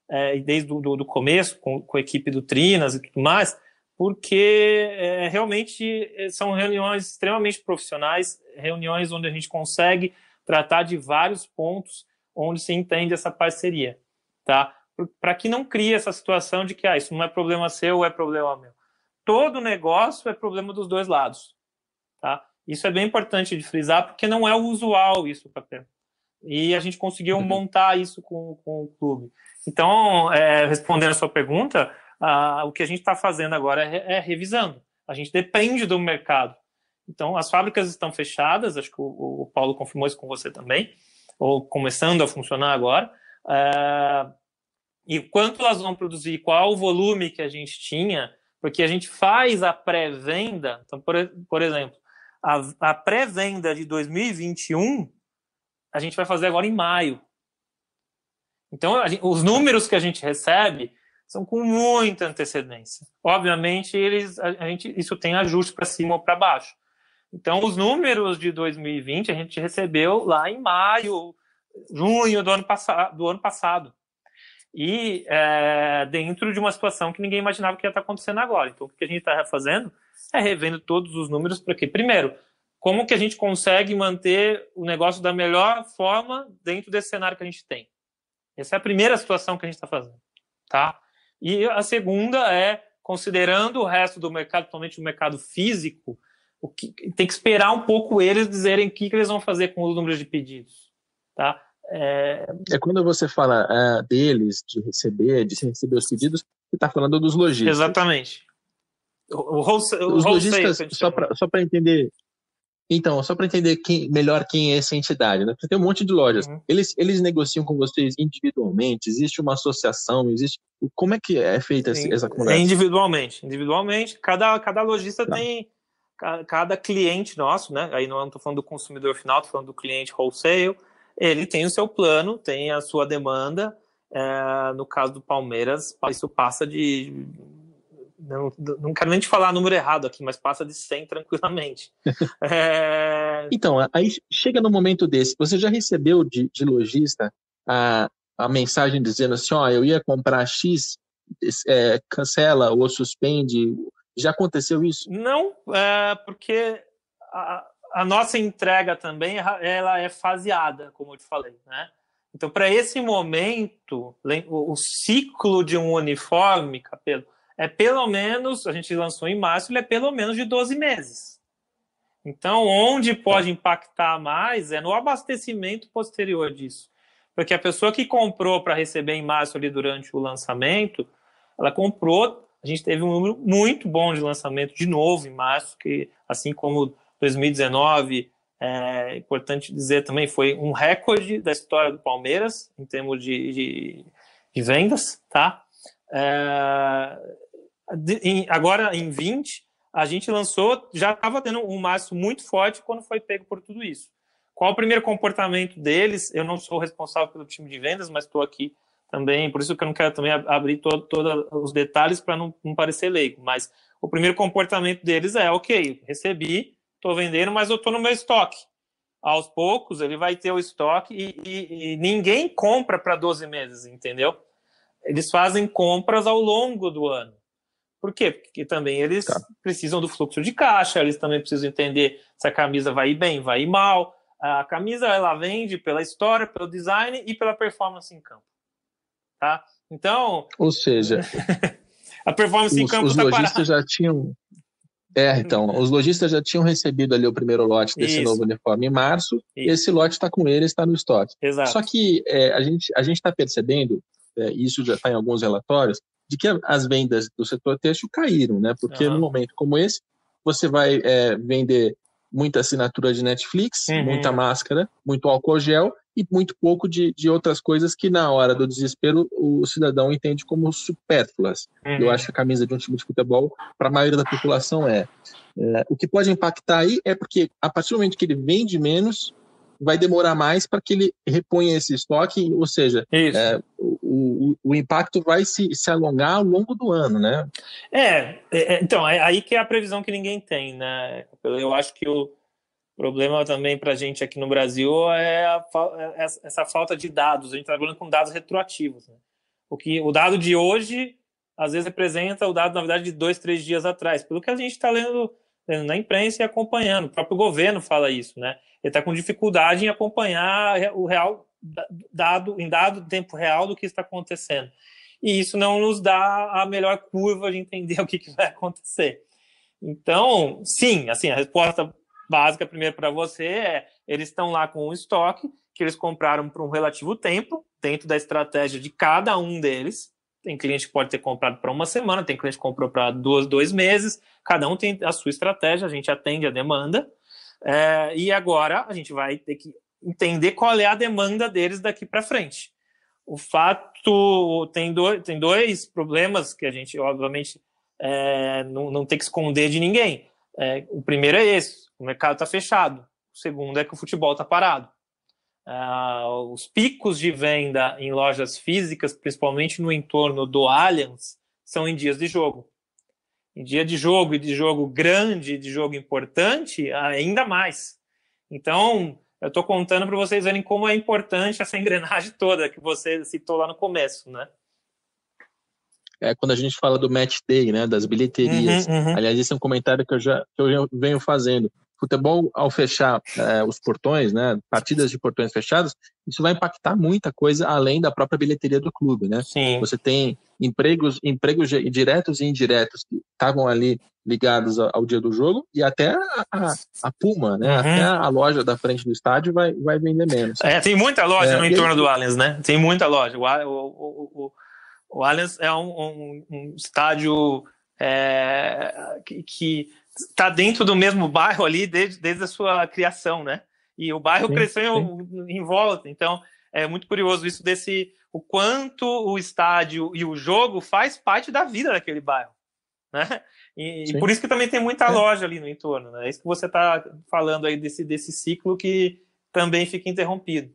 é, desde o começo, com, com, a equipe do Trinas e tudo mais, porque é, realmente é, são reuniões extremamente profissionais, reuniões onde a gente consegue tratar de vários pontos onde se entende essa parceria, tá? Para que não crie essa situação de que ah, isso não é problema seu é problema meu. Todo negócio é problema dos dois lados, tá? Isso é bem importante de frisar, porque não é o usual isso, Capel. E a gente conseguiu uhum. montar isso com, com o clube. Então, é, respondendo a sua pergunta, ah, o que a gente está fazendo agora é, é, revisando. A gente depende do mercado. Então, as fábricas estão fechadas, acho que o, o Paulo confirmou isso com você também, ou começando a funcionar agora. Ah, e quanto elas vão produzir, qual o volume que a gente tinha, porque a gente faz a pré-venda. Então, por, por exemplo, a, a pré-venda de 2021 a gente vai fazer agora em maio. Então, gente, os números que a gente recebe são com muita antecedência. Obviamente, eles, a, a gente, isso tem ajuste para cima ou para baixo. Então, os números de 2020 a gente recebeu lá em maio, junho do ano, passado, do ano passado. E é, dentro de uma situação que ninguém imaginava que ia estar acontecendo agora. Então, o que a gente está fazendo é revendo todos os números para quê? Primeiro, como que a gente consegue manter o negócio da melhor forma dentro desse cenário que a gente tem. Essa é a primeira situação que a gente está fazendo, tá? E a segunda é considerando o resto do mercado, principalmente o mercado físico, o que tem que esperar um pouco eles dizerem o que, que eles vão fazer com os números de pedidos, tá? É, é quando você fala é, deles, de receber, de receber os pedidos, você está falando dos lojistas. Exatamente. O, o, os lojistas, só para entender, então, só para entender quem, melhor quem é essa entidade, né? Você tem um monte de lojas. Uhum. Eles, eles negociam com vocês individualmente? Existe uma associação? Existe. Como é que é feita Sim, essa conversa? É individualmente. Individualmente, cada, cada lojista tá. tem. Cada cliente nosso, né? Aí não estou falando do consumidor final, estou falando do cliente wholesale. Ele tem o seu plano, tem a sua demanda. É, no caso do Palmeiras, isso passa de não, não quero nem te falar número errado aqui, mas passa de 100 tranquilamente. é... Então, aí chega no momento desse, você já recebeu de, de lojista a, a mensagem dizendo assim, ó, eu ia comprar X, é, cancela ou suspende, já aconteceu isso? Não, é, porque a, a, nossa entrega também ela é faseada, como eu te falei, né? Então, para esse momento, o ciclo de um uniforme, Capelo, é pelo menos, a gente lançou em março, ele é pelo menos de 12 meses. Então, onde pode impactar mais é no abastecimento posterior disso. Porque a pessoa que comprou para receber em março ali durante o lançamento, ela comprou, a gente teve um número muito bom de lançamento de novo em março, que assim como 2019, é importante dizer também, foi um recorde da história do Palmeiras em termos de, de, de vendas, tá? É, em, agora, em 20, a gente lançou, já estava tendo um máximo muito forte quando foi pego por tudo isso. Qual o primeiro comportamento deles? Eu não sou responsável pelo time de vendas, mas estou aqui também, por isso que eu não quero também abrir todos todo os detalhes para não, não parecer leigo. Mas o primeiro comportamento deles é: ok, recebi, estou vendendo, mas eu estou no meu estoque. Aos poucos, ele vai ter o estoque e, e, e ninguém compra para 12 meses, entendeu? Eles fazem compras ao longo do ano. Por quê? Porque também eles tá. precisam do fluxo de caixa, eles também precisam entender se a camisa vai ir bem, vai ir mal. A camisa ela vende pela história, pelo design e pela performance em campo. Tá? Então. Ou seja, a performance os, em campo os tá lojistas parada. já tinham. É, então, os lojistas já tinham recebido ali o primeiro lote desse Isso. novo uniforme em março, Isso. e esse lote está com ele, está no estoque. Exato. Só que é, a gente a está percebendo, é, isso já está em alguns relatórios, de que as vendas do setor têxtil caíram, né? Porque uhum. num momento como esse, você vai é, vender muita assinatura de Netflix, uhum. muita máscara, muito álcool gel e muito pouco de, de outras coisas que na hora do desespero o cidadão entende como supérfluas. Uhum. Eu acho que a camisa de um time de futebol, para a maioria da população, é. é. O que pode impactar aí é porque a partir do momento que ele vende menos, vai demorar mais para que ele reponha esse estoque, ou seja, é, o, o, o, impacto vai se, se alongar ao longo do ano, né? É, é, é então, é aí que é a previsão que ninguém tem, né? Eu acho que o problema também para a gente aqui no Brasil é, a, é essa falta de dados, a gente está trabalhando com dados retroativos. Né? O, que, o dado de hoje, às vezes, representa o dado, na verdade, de dois, três dias atrás, pelo que a gente está lendo na imprensa e acompanhando. O próprio governo fala isso, né? Ele está com dificuldade em acompanhar o real dado em dado tempo real do que está acontecendo. E isso não nos dá a melhor curva de entender o que, que vai acontecer. Então, sim, assim, a resposta básica primeiro para você é: eles estão lá com um estoque que eles compraram por um relativo tempo, dentro da estratégia de cada um deles. Tem cliente que pode ter comprado para uma semana, tem cliente que comprou para dois, dois meses, cada um tem a sua estratégia, a gente atende a demanda. É, e agora a gente vai ter que entender qual é a demanda deles daqui para frente. O fato tem dois, tem dois problemas que a gente, obviamente, é, não, não tem que esconder de ninguém. É, o primeiro é esse: o mercado está fechado. O segundo é que o futebol está parado. Ah, os picos de venda em lojas físicas, principalmente no entorno do Allianz, são em dias de jogo. Em dia de jogo e de jogo grande, de jogo importante, ainda mais. Então, eu estou contando para vocês verem como é importante essa engrenagem toda que você citou lá no começo, né? É quando a gente fala do match day, né, das bilheterias. Uhum, uhum. Aliás, esse é um comentário que eu já, que eu já venho fazendo. Futebol, ao fechar é, os portões, né, partidas de portões fechados, isso vai impactar muita coisa além da própria bilheteria do clube, né? Sim. Você tem empregos, empregos diretos e indiretos que estavam ali ligados ao dia do jogo e até a, a, a Puma, né? Uhum. Até a loja da frente do estádio vai, vai vender menos. É, tem muita loja é, no entorno do Allianz, né? Tem muita loja. O, o, o, o Allianz é um, um, um estádio é, que está dentro do mesmo bairro ali desde, desde a sua criação, né? E o bairro sim, cresceu sim. Em, volta. Então, é muito curioso isso desse o quanto o estádio e o jogo faz parte da vida daquele bairro, né? E, e por isso que também tem muita é. loja ali no entorno, né? É isso que você está falando aí desse, desse ciclo que também fica interrompido.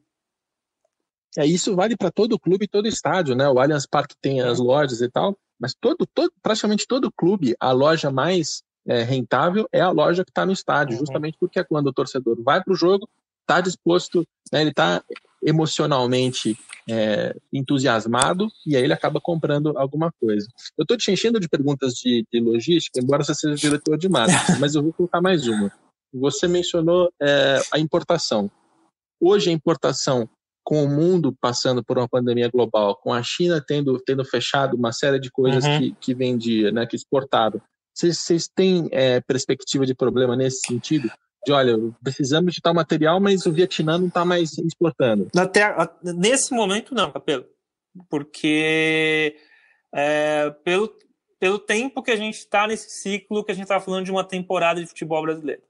É, isso vale para todo clube e todo estádio, né? O Allianz Parque tem as lojas e tal, mas todo, todo praticamente todo clube, a loja mais é, rentável é a loja que está no estádio, uhum. justamente porque é quando o torcedor vai para o jogo, está disposto, né, ele está emocionalmente é, entusiasmado e aí ele acaba comprando alguma coisa. Eu estou te enchendo de perguntas de, de, logística, embora você seja diretor de marketing, mas eu vou colocar mais uma. Você mencionou é, a importação. Hoje a importação, com o mundo passando por uma pandemia global, com a China tendo, tendo fechado uma série de coisas uhum. que, que vendia, né, que exportava, vocês têm é, perspectiva de problema nesse sentido? de olha, precisamos de tal material, mas o Vietnã não está mais exportando. Até, nesse momento, não, Capelo. Porque é, pelo, pelo tempo que a gente está nesse ciclo, que a gente está falando de uma temporada de futebol brasileiro.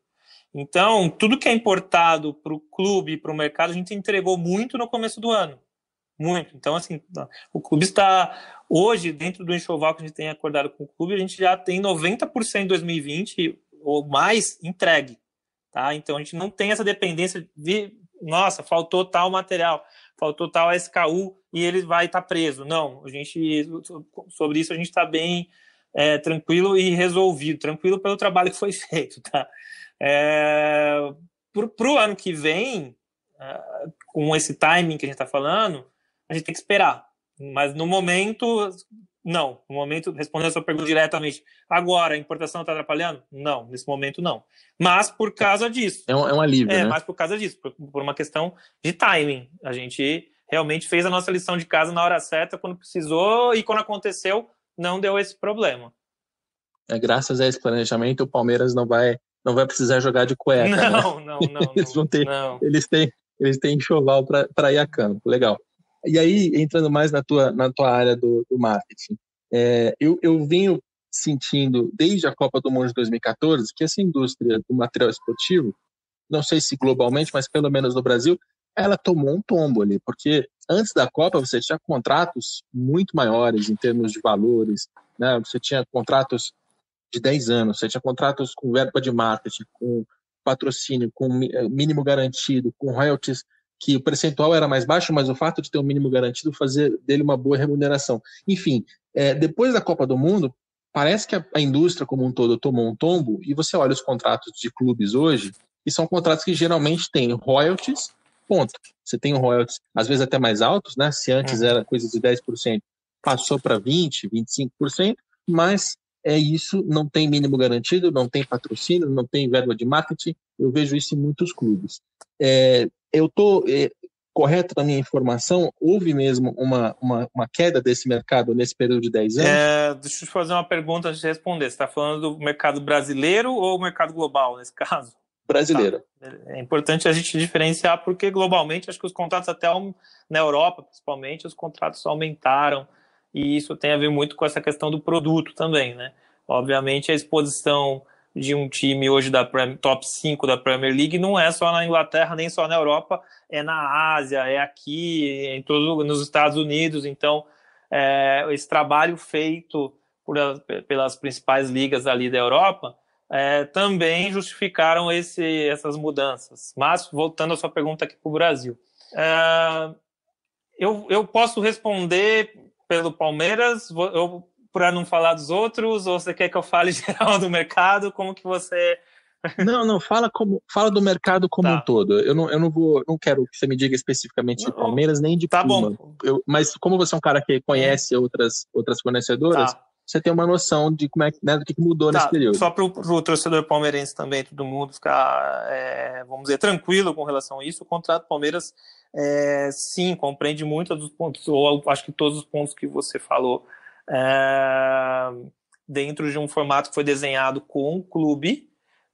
Então, tudo que é importado para o clube para o mercado, a gente entregou muito no começo do ano. Muito. Então, assim, o clube está. Hoje, dentro do enxoval que a gente tem acordado com o clube, a gente já tem 90% em 2020 ou mais entregue. Tá? Então a gente não tem essa dependência de, nossa, faltou tal material, faltou tal SKU e ele vai estar tá preso. Não, a gente sobre isso a gente está bem é, tranquilo e resolvido, tranquilo pelo trabalho que foi feito, tá? É, para o ano que vem, é, com esse timing que a gente está falando, a gente tem que esperar. Mas no momento, não. No momento, respondendo a sua pergunta diretamente, agora a importação está atrapalhando? Não, nesse momento não. Mas por causa disso. É um, é um alívio. É, né? mas por causa disso, por, por, uma questão de timing. A gente realmente fez a nossa lição de casa na hora certa, quando precisou, e quando aconteceu, não deu esse problema. É, graças a esse planejamento, o Palmeiras não vai, não vai precisar jogar de cueca. Não, né? não, não, não. eles, vão ter, não. eles têm eles têm enxoval para ir a campo. Legal. E aí, entrando mais na tua, na tua área do, do marketing, é, eu, eu venho sentindo, desde a Copa do Mundo de 2014, que essa indústria do material esportivo, não sei se globalmente, mas pelo menos no Brasil, ela tomou um tombo ali, porque antes da Copa você tinha contratos muito maiores em termos de valores, né? você tinha contratos de 10 anos, você tinha contratos com verba de marketing, com patrocínio, com mínimo garantido, com royalties que o percentual era mais baixo, mas o fato de ter um mínimo garantido fazia dele uma boa remuneração. Enfim, é, depois da Copa do Mundo, parece que a, a, indústria como um todo tomou um tombo, e você olha os contratos de clubes hoje, e são contratos que geralmente têm royalties, ponto. Você tem royalties, às vezes até mais altos, né? Se antes uhum. era coisa de 10%, passou para 20%, 25%, mas é isso, não tem mínimo garantido, não tem patrocínio, não tem verba de marketing, eu vejo isso em muitos clubes. É, eu estou é, correto na minha informação? Houve mesmo uma, uma, uma, queda desse mercado nesse período de 10 anos? É, deixa eu te fazer uma pergunta antes de responder. Você está falando do mercado brasileiro ou mercado global, nesse caso? Brasileiro. Tá. É importante a gente diferenciar, porque globalmente, acho que os contratos, até na Europa, principalmente, os contratos aumentaram, e isso tem a ver muito com essa questão do produto também, né? Obviamente, a exposição de um time hoje da top 5 da Premier League não é só na Inglaterra, nem só na Europa, é na Ásia, é aqui, em todo, nos Estados Unidos. Então, é, esse trabalho feito por, pelas principais ligas ali da Europa é, também justificaram esse, essas mudanças. Mas, voltando à sua pergunta aqui para o Brasil, é, eu, eu posso responder pelo Palmeiras, eu para não falar dos outros, ou você quer que eu fale geral do mercado? Como que você. não, não, fala, como, fala do mercado como tá. um todo. Eu não, eu não vou, não quero que você me diga especificamente de Palmeiras nem de tá Puma. Bom. Eu, mas como você é um cara que conhece outras, outras fornecedoras, tá. você ter uma noção de como é, né, do que mudou tá, nesse período. Só para o torcedor palmeirense também, todo mundo ficar, é, vamos dizer, tranquilo com relação a isso, o contrato Palmeiras, é, sim, compreende muitos dos pontos, ou acho que todos os pontos que você falou, é, dentro de um formato que foi desenhado com o clube,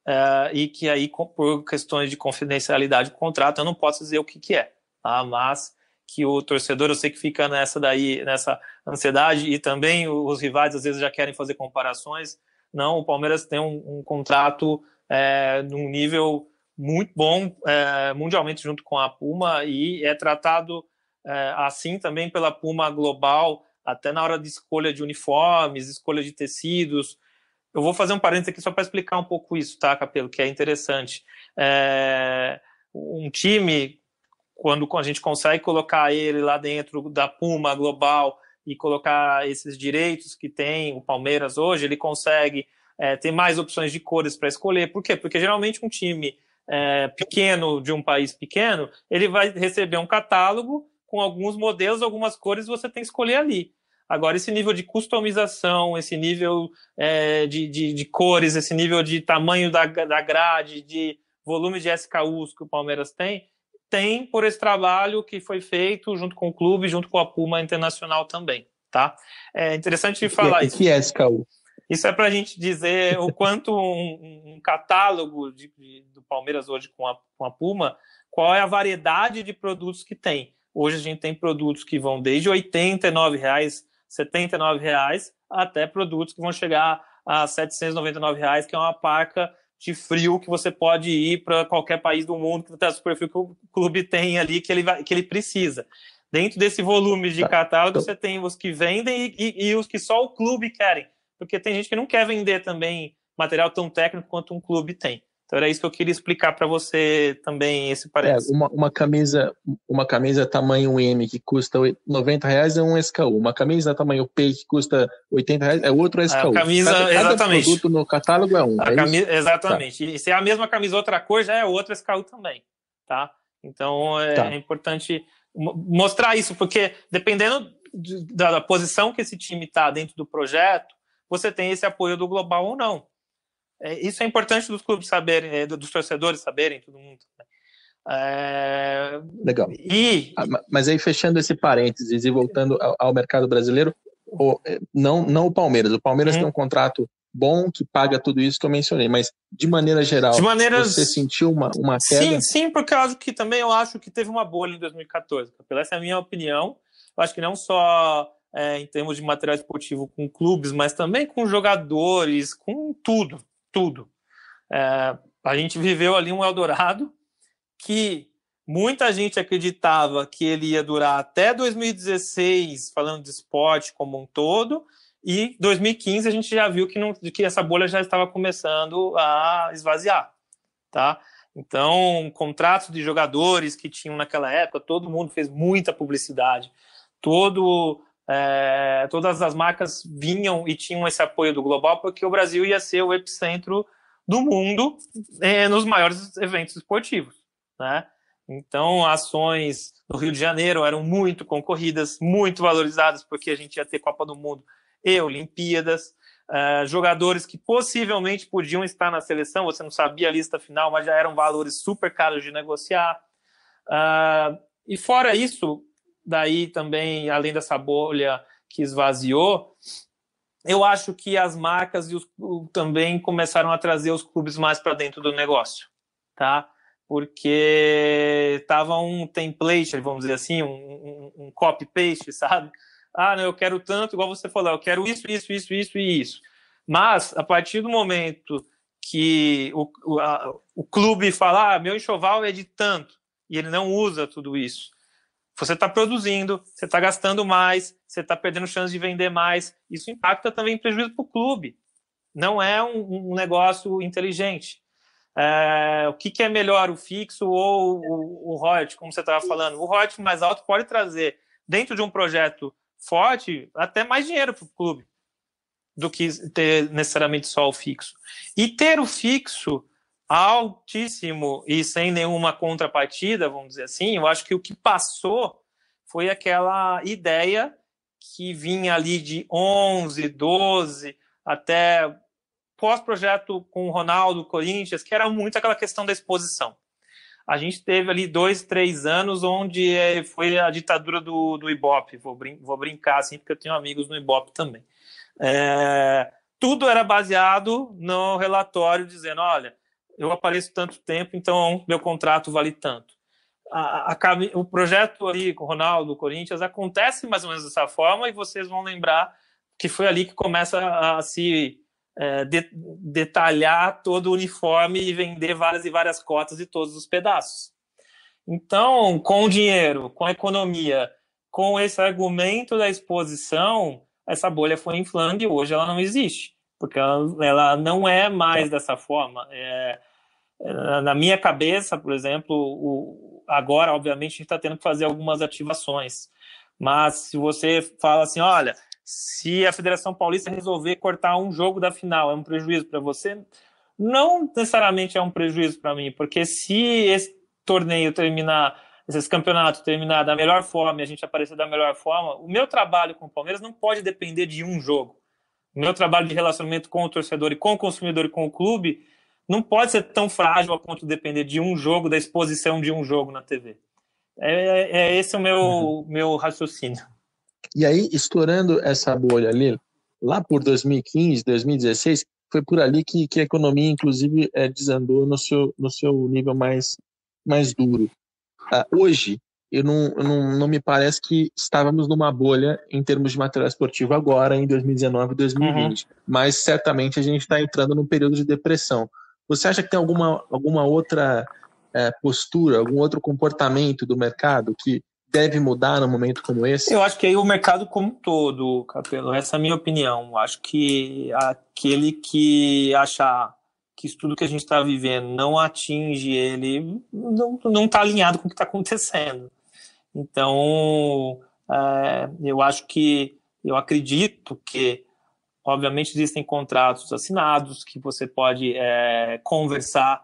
é, e que aí, por questões de confidencialidade do contrato, eu não posso dizer o que, que é, tá? mas que o torcedor, eu sei que fica nessa daí, nessa ansiedade, e também os rivais às vezes já querem fazer comparações. Não, o Palmeiras tem um, um contrato é, num nível muito bom é, mundialmente junto com a Puma e é tratado é, assim também pela Puma Global, até na hora de escolha de uniformes, escolha de tecidos. Eu vou fazer um parênteses aqui só para explicar um pouco isso, tá, Capelo, que é interessante. É, um time quando a gente consegue colocar ele lá dentro da Puma Global e colocar esses direitos que tem o Palmeiras hoje, ele consegue é, ter mais opções de cores para escolher. Por quê? Porque geralmente um time é, pequeno de um país pequeno, ele vai receber um catálogo com alguns modelos, algumas cores você tem que escolher ali. Agora, esse nível de customização, esse nível é, de, de, de, cores, esse nível de tamanho da, da grade, de volume de SKUs que o Palmeiras tem, tem por esse trabalho que foi feito junto com o clube, junto com a Puma Internacional também, tá? É interessante falar isso. O que é SKU? Isso é para a gente dizer o quanto um, um catálogo de, de, do Palmeiras hoje com a, com a Puma, qual é a variedade de produtos que tem. Hoje a gente tem produtos que vão desde R$ 89,00, R$ reais, até produtos que vão chegar a 799 reais, que é uma parca de frio que você pode ir para qualquer país do mundo que está super frio que o clube tem ali que ele, vai, que ele precisa. Dentro desse volume de tá. catálogo, você tem os que vendem e, e, e, os que só o clube querem. Porque tem gente que não quer vender também material tão técnico quanto um clube tem. Então era isso que eu queria explicar para você também esse parênteses. É, uma, uma, camisa, uma camisa tamanho M que custa 90 reais é um SKU. Uma camisa tamanho P que custa 80 reais é outro SKU. A camisa, cada, cada exatamente. produto no catálogo é um. É camisa, exatamente. Tá. E se é a mesma camisa outra cor, já é outro SKU também, tá? Então é, tá. é importante mostrar isso, porque dependendo da, da posição que esse time está dentro do projeto, você tem esse apoio do global ou não. É, isso é importante dos clubes saberem, é, dos torcedores saberem, todo mundo. Né? É... Legal. E... Ah, mas aí, fechando esse parênteses e voltando ao, ao mercado brasileiro, o, é, não, não o Palmeiras. O Palmeiras hum. tem um contrato bom que paga tudo isso que eu mencionei, mas de maneira geral, de maneiras... você sentiu uma, uma queda? Sim, sim, por causa que também eu acho que teve uma bolha em 2014. Essa é a minha opinião. Eu acho que não só é, em termos de material esportivo com clubes, mas também com jogadores, com tudo tudo. É, a gente viveu ali um Eldorado que muita gente acreditava que ele ia durar até 2016, falando de esporte como um todo, e 2015 a gente já viu que, não, que essa bolha já estava começando a esvaziar, tá? Então, contratos de jogadores que tinham naquela época, todo mundo fez muita publicidade, todo é, todas as marcas vinham e tinham esse apoio do global porque o Brasil ia ser o epicentro do mundo é, nos maiores eventos esportivos, né? Então, ações no Rio de Janeiro eram muito concorridas, muito valorizadas, porque a gente ia ter Copa do Mundo e Olimpíadas. Uh, jogadores que possivelmente podiam estar na seleção, você não sabia a lista final, mas já eram valores super caros de negociar. Uh, e fora isso, daí também, além dessa bolha que esvaziou, eu acho que as marcas os, o, também começaram a trazer os clubes mais para dentro do negócio, tá? Porque estava um template, vamos dizer assim, um, um, um copy-paste, sabe? Ah, não, eu quero tanto, igual você falou, eu quero isso, isso, isso, isso e isso. Mas, a partir do momento que o, o, a, o clube fala, ah, meu enxoval é de tanto, e ele não usa tudo isso, você está produzindo, você está gastando mais, você está perdendo chance de vender mais. Isso impacta também em prejuízo para o clube. Não é um, um negócio inteligente. É, o que, que, é melhor, o fixo ou o, o royalty, como você estava falando? O royalty mais alto pode trazer, dentro de um projeto forte, até mais dinheiro para o clube do que ter necessariamente só o fixo. E ter o fixo altíssimo e sem nenhuma contrapartida, vamos dizer assim, eu acho que o que passou foi aquela ideia que vinha ali de 11, 12, até pós-projeto com o Ronaldo, Corinthians, que era muito aquela questão da exposição. A gente teve ali dois, três anos onde é, foi a ditadura do, do Ibope. Vou, brin vou brincar assim, porque eu tenho amigos no Ibope também. É, tudo era baseado no relatório dizendo: olha, eu apareço tanto tempo, então meu contrato vale tanto. A, a, o projeto ali com o Ronaldo, Corinthians, acontece mais ou menos dessa forma e vocês vão lembrar que foi ali que começa a, a se é, de, detalhar todo o uniforme e vender várias e várias cotas de todos os pedaços. Então, com o dinheiro, com a economia, com esse argumento da exposição, essa bolha foi inflando e hoje ela não existe, porque ela, ela não é mais dessa forma. É, é na minha cabeça, por exemplo, o, agora, obviamente, a gente está tendo que fazer algumas ativações. Mas se você fala assim, olha, se a Federação Paulista resolver cortar um jogo da final, é um prejuízo para você? Não necessariamente é um prejuízo para mim, porque se esse torneio terminar, esse campeonato terminar da melhor forma e a gente aparecer da melhor forma, o meu trabalho com o Palmeiras não pode depender de um jogo. Meu trabalho de relacionamento com o torcedor e com o consumidor e com o clube não pode ser tão frágil a ponto de depender de um jogo, da exposição de um jogo na TV. É, é esse o meu, uhum. meu raciocínio. E aí, estourando essa bolha ali, lá por 2015, 2016, foi por ali que, que a economia, inclusive, é, desandou no seu, no seu nível mais, mais duro. Ah, hoje, eu não, eu não, não me parece que estávamos numa bolha em termos de material esportivo agora, em 2019 e 2020. Uhum. Mas certamente a gente está entrando num período de depressão. Você acha que tem alguma, alguma outra é, postura, algum outro comportamento do mercado que deve mudar num momento como esse? Eu acho que aí o mercado como um todo, Capelo, essa é a minha opinião. Acho que aquele que achar que isso tudo que a gente está vivendo não atinge ele, não está alinhado com o que está acontecendo. Então, é, eu acho que, eu acredito que, obviamente, existem contratos assinados que você pode é, conversar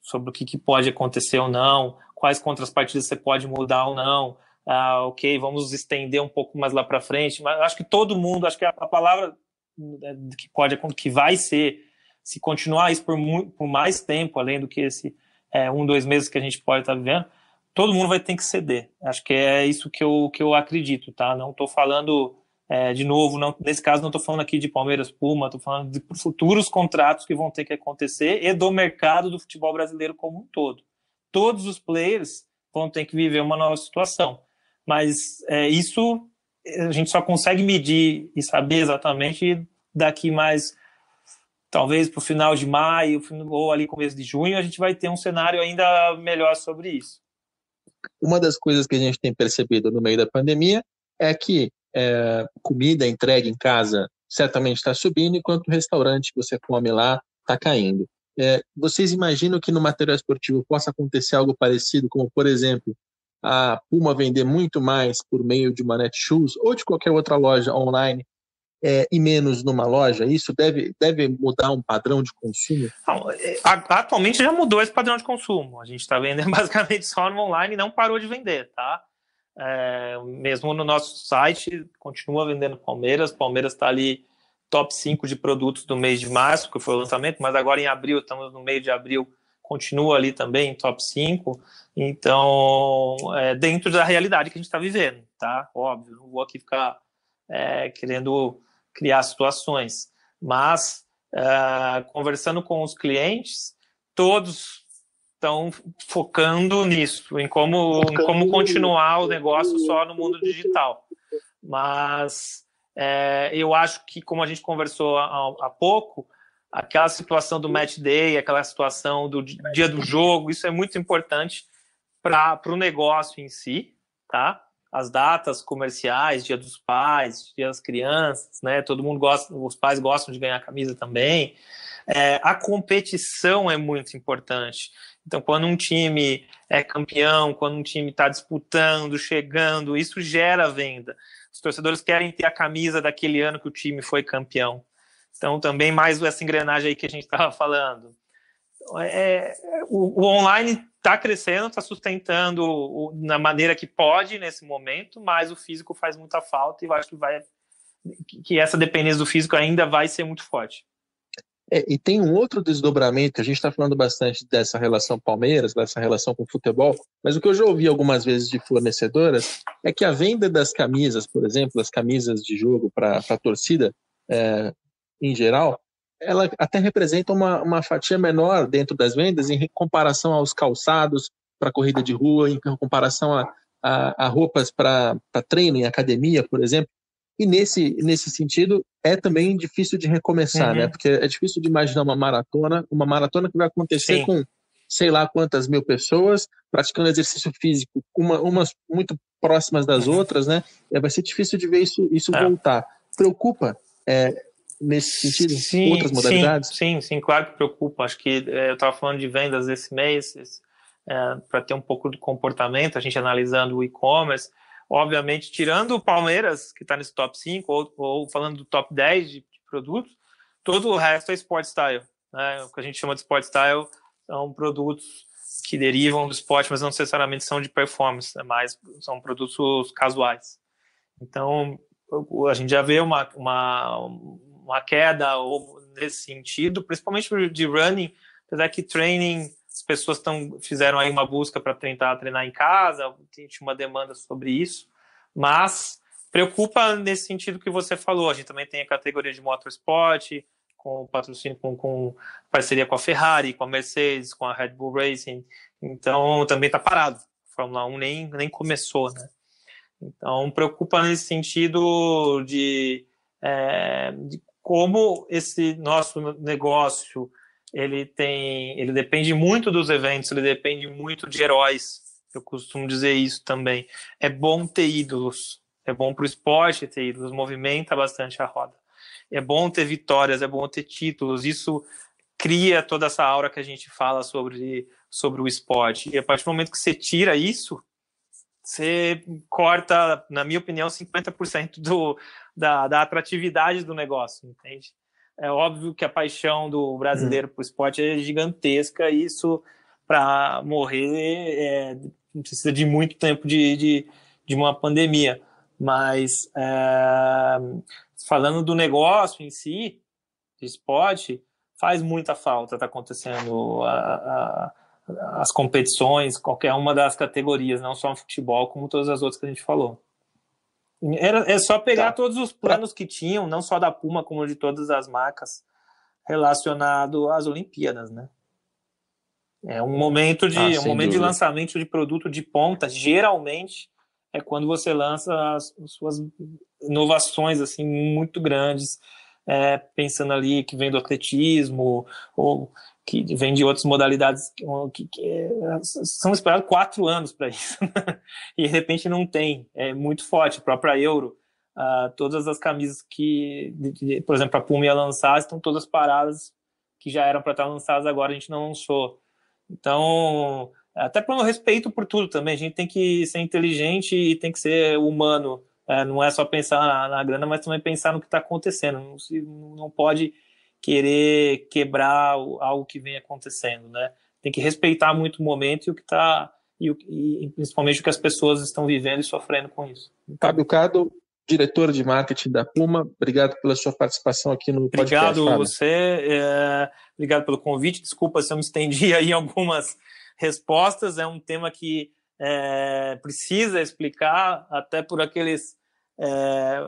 sobre o que, que pode acontecer ou não, quais contrapartidas você pode mudar ou não. Ah, ok, vamos estender um pouco mais lá para frente, mas acho que todo mundo, acho que a, a, palavra né, que pode, que vai ser, se continuar isso por, muito, por mais tempo, além do que esse é, um, dois meses que a gente pode estar tá vivendo, todo mundo vai ter que ceder. Acho que é isso que eu, que eu acredito, tá? Não estou falando, é, de novo, não, nesse caso não estou falando aqui de Palmeiras Puma, estou falando de futuros contratos que vão ter que acontecer e do mercado do futebol brasileiro como um todo. Todos os players vão ter que viver uma nova situação. Mas é, isso a gente só consegue medir e saber exatamente daqui mais talvez para o final de maio ou ali começo de junho a gente vai ter um cenário ainda melhor sobre isso. Uma das coisas que a gente tem percebido no meio da pandemia é que é, comida entregue em casa certamente está subindo, enquanto o restaurante que você come lá está caindo. É, vocês imaginam que no material esportivo possa acontecer algo parecido, como por exemplo a Puma vender muito mais por meio de uma Netshoes ou de qualquer outra loja online é, e menos numa loja? Isso deve, deve mudar um padrão de consumo? É, atualmente já mudou esse padrão de consumo. A gente está vendendo basicamente só no online e não parou de vender, tá? É, mesmo no nosso site, continua vendendo Palmeiras. Palmeiras está ali top 5 de produtos do mês de março, que foi o lançamento, mas agora em abril, estamos no meio de abril, continua ali também top 5. Então, é, dentro da realidade que a gente está vivendo, tá? Óbvio, não vou aqui ficar é, querendo criar situações, mas é, conversando com os clientes, todos estão focando nisso, em como, em como continuar o negócio só no mundo digital. Mas é, eu acho que, como a gente conversou há, há pouco, aquela situação do match day, aquela situação do dia do jogo, isso é muito importante para o negócio em si, tá? As datas comerciais, Dia dos Pais, Dia das Crianças, né? Todo mundo gosta, os pais gostam de ganhar camisa também. É, a competição é muito importante. Então, quando um time é campeão, quando um time está disputando, chegando, isso gera venda. Os torcedores querem ter a camisa daquele ano que o time foi campeão. Então, também mais essa engrenagem aí que a gente estava falando. É, o, o, online está crescendo, está sustentando o, na maneira que pode nesse momento, mas o físico faz muita falta e eu acho que vai que essa dependência do físico ainda vai ser muito forte. É, e tem um outro desdobramento, a gente está falando bastante dessa relação Palmeiras, dessa relação com o futebol, mas o que eu já ouvi algumas vezes de fornecedoras é que a venda das camisas, por exemplo, das camisas de jogo para a torcida é, em geral, ela até representa uma, uma fatia menor dentro das vendas em comparação aos calçados para corrida de rua, em comparação a, a, a roupas para treino em academia, por exemplo. E nesse, nesse sentido, é também difícil de recomeçar, né? uhum. né? Porque é difícil de imaginar uma maratona, uma maratona que vai acontecer Sim. com sei lá quantas mil pessoas praticando exercício físico, uma, umas muito próximas das uhum. outras, né? É, vai ser difícil de ver isso, isso é. voltar. Preocupa é, nesse sentido? Sim, outras modalidades? Sim, sim, sim, claro que preocupa. Acho que é, eu estava falando de vendas esse mês, é, para ter um pouco de comportamento, a gente analisando o e-commerce obviamente, tirando o Palmeiras, que está nesse top 5, ou, ou, falando do top 10 de, de, produtos, todo o resto é sport style. Né? O que a gente chama de sport style são produtos que derivam do esporte, mas não necessariamente são de performance, é mais são produtos casuais. Então, a gente já vê uma, uma, uma queda nesse sentido, principalmente de running, apesar que training as pessoas tão, fizeram aí uma busca para tentar treinar em casa, tinha uma demanda sobre isso, mas preocupa nesse sentido que você falou. A gente também tem a categoria de motorsport, com patrocínio, com, com parceria com a Ferrari, com a Mercedes, com a Red Bull Racing, então também está parado. Fórmula 1 nem, nem começou, né? Então preocupa nesse sentido de, é, de como esse nosso negócio ele tem, ele depende muito dos eventos, ele depende muito de heróis. Eu costumo dizer isso também. É bom ter ídolos, é bom para o esporte ter ídolos, movimenta bastante a roda. É bom ter vitórias, é bom ter títulos. Isso cria toda essa aura que a gente fala sobre, sobre o esporte. E a partir do momento que você tira isso, você corta, na minha opinião, 50% do, da, da atratividade do negócio, entende? É óbvio que a paixão do brasileiro por esporte é gigantesca e isso, para morrer, é, precisa de muito tempo de, de, de uma pandemia. Mas, é, falando do negócio em si, de esporte, faz muita falta tá acontecendo a, a, as competições, qualquer uma das categorias, não só no futebol, como todas as outras que a gente falou. Era, é só pegar tá. todos os planos que tinham, não só da Puma, como de todas as marcas, relacionado às Olimpíadas, né? É um momento de, ah, um momento de lançamento de produto de ponta, geralmente é quando você lança as, as suas inovações assim muito grandes, é, pensando ali que vem do atletismo ou que vem de outras modalidades que, que, são esperados quatro anos para isso e de repente não tem. É muito forte. A própria Euro uh, todas as camisas que de, de, por exemplo a Puma ia lançar estão todas paradas que já eram para estar lançadas agora a gente não lançou. Então até pelo respeito por tudo também a gente tem que ser inteligente e tem que ser humano é, não é só pensar na, na grana mas também pensar no que está acontecendo. Não, se, não pode querer quebrar algo que vem acontecendo, né? Tem que respeitar muito o momento e o que está e, e, principalmente o que as pessoas estão vivendo e sofrendo com isso. Fábio Cado, diretor de marketing da Puma, obrigado pela sua participação aqui no podcast. Obrigado você, é, obrigado pelo convite. Desculpa se eu me estendi aí em algumas respostas. É um tema que é, precisa explicar, até por aqueles é,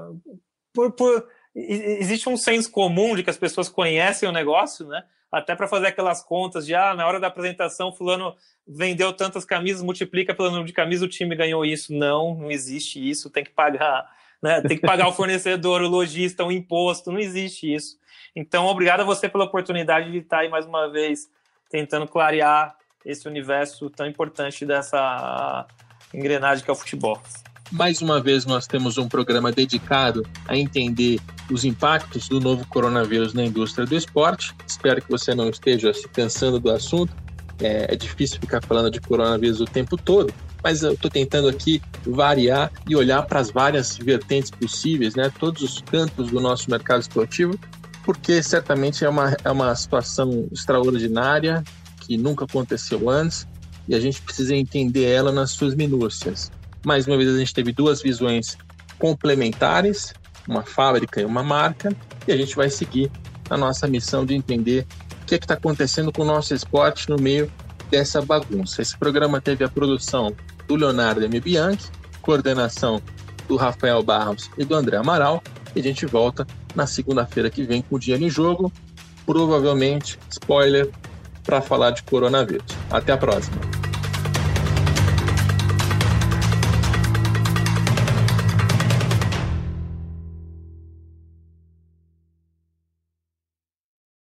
por, por existe um senso comum de que as pessoas conhecem o negócio, né? Até para fazer aquelas contas de, ah, na hora da apresentação, fulano vendeu tantas camisas, multiplica pelo número de camisas, o time ganhou isso. Não, não existe isso, tem que pagar, né? Tem que pagar o fornecedor, o lojista, o imposto, não existe isso. Então, obrigado a você pela oportunidade de estar aí mais uma vez tentando clarear esse universo tão importante dessa engrenagem que é o futebol. Mais uma vez, nós temos um programa dedicado a entender os impactos do novo coronavírus na indústria do esporte. Espero que você não esteja se cansando do assunto. É, é difícil ficar falando de coronavírus o tempo todo, mas eu estou tentando aqui variar e olhar para as várias vertentes possíveis, né? todos os cantos do nosso mercado esportivo, porque certamente é uma, é uma situação extraordinária que nunca aconteceu antes e a gente precisa entender ela nas suas minúcias. Mais uma vez, a gente teve duas visões complementares, uma fábrica e uma marca, e a gente vai seguir a nossa missão de entender o que é está acontecendo com o nosso esporte no meio dessa bagunça. Esse programa teve a produção do Leonardo M. Bianchi, coordenação do Rafael Barros e do André Amaral, e a gente volta na segunda-feira que vem com o Dia em Jogo, provavelmente, spoiler, para falar de coronavírus. Até a próxima.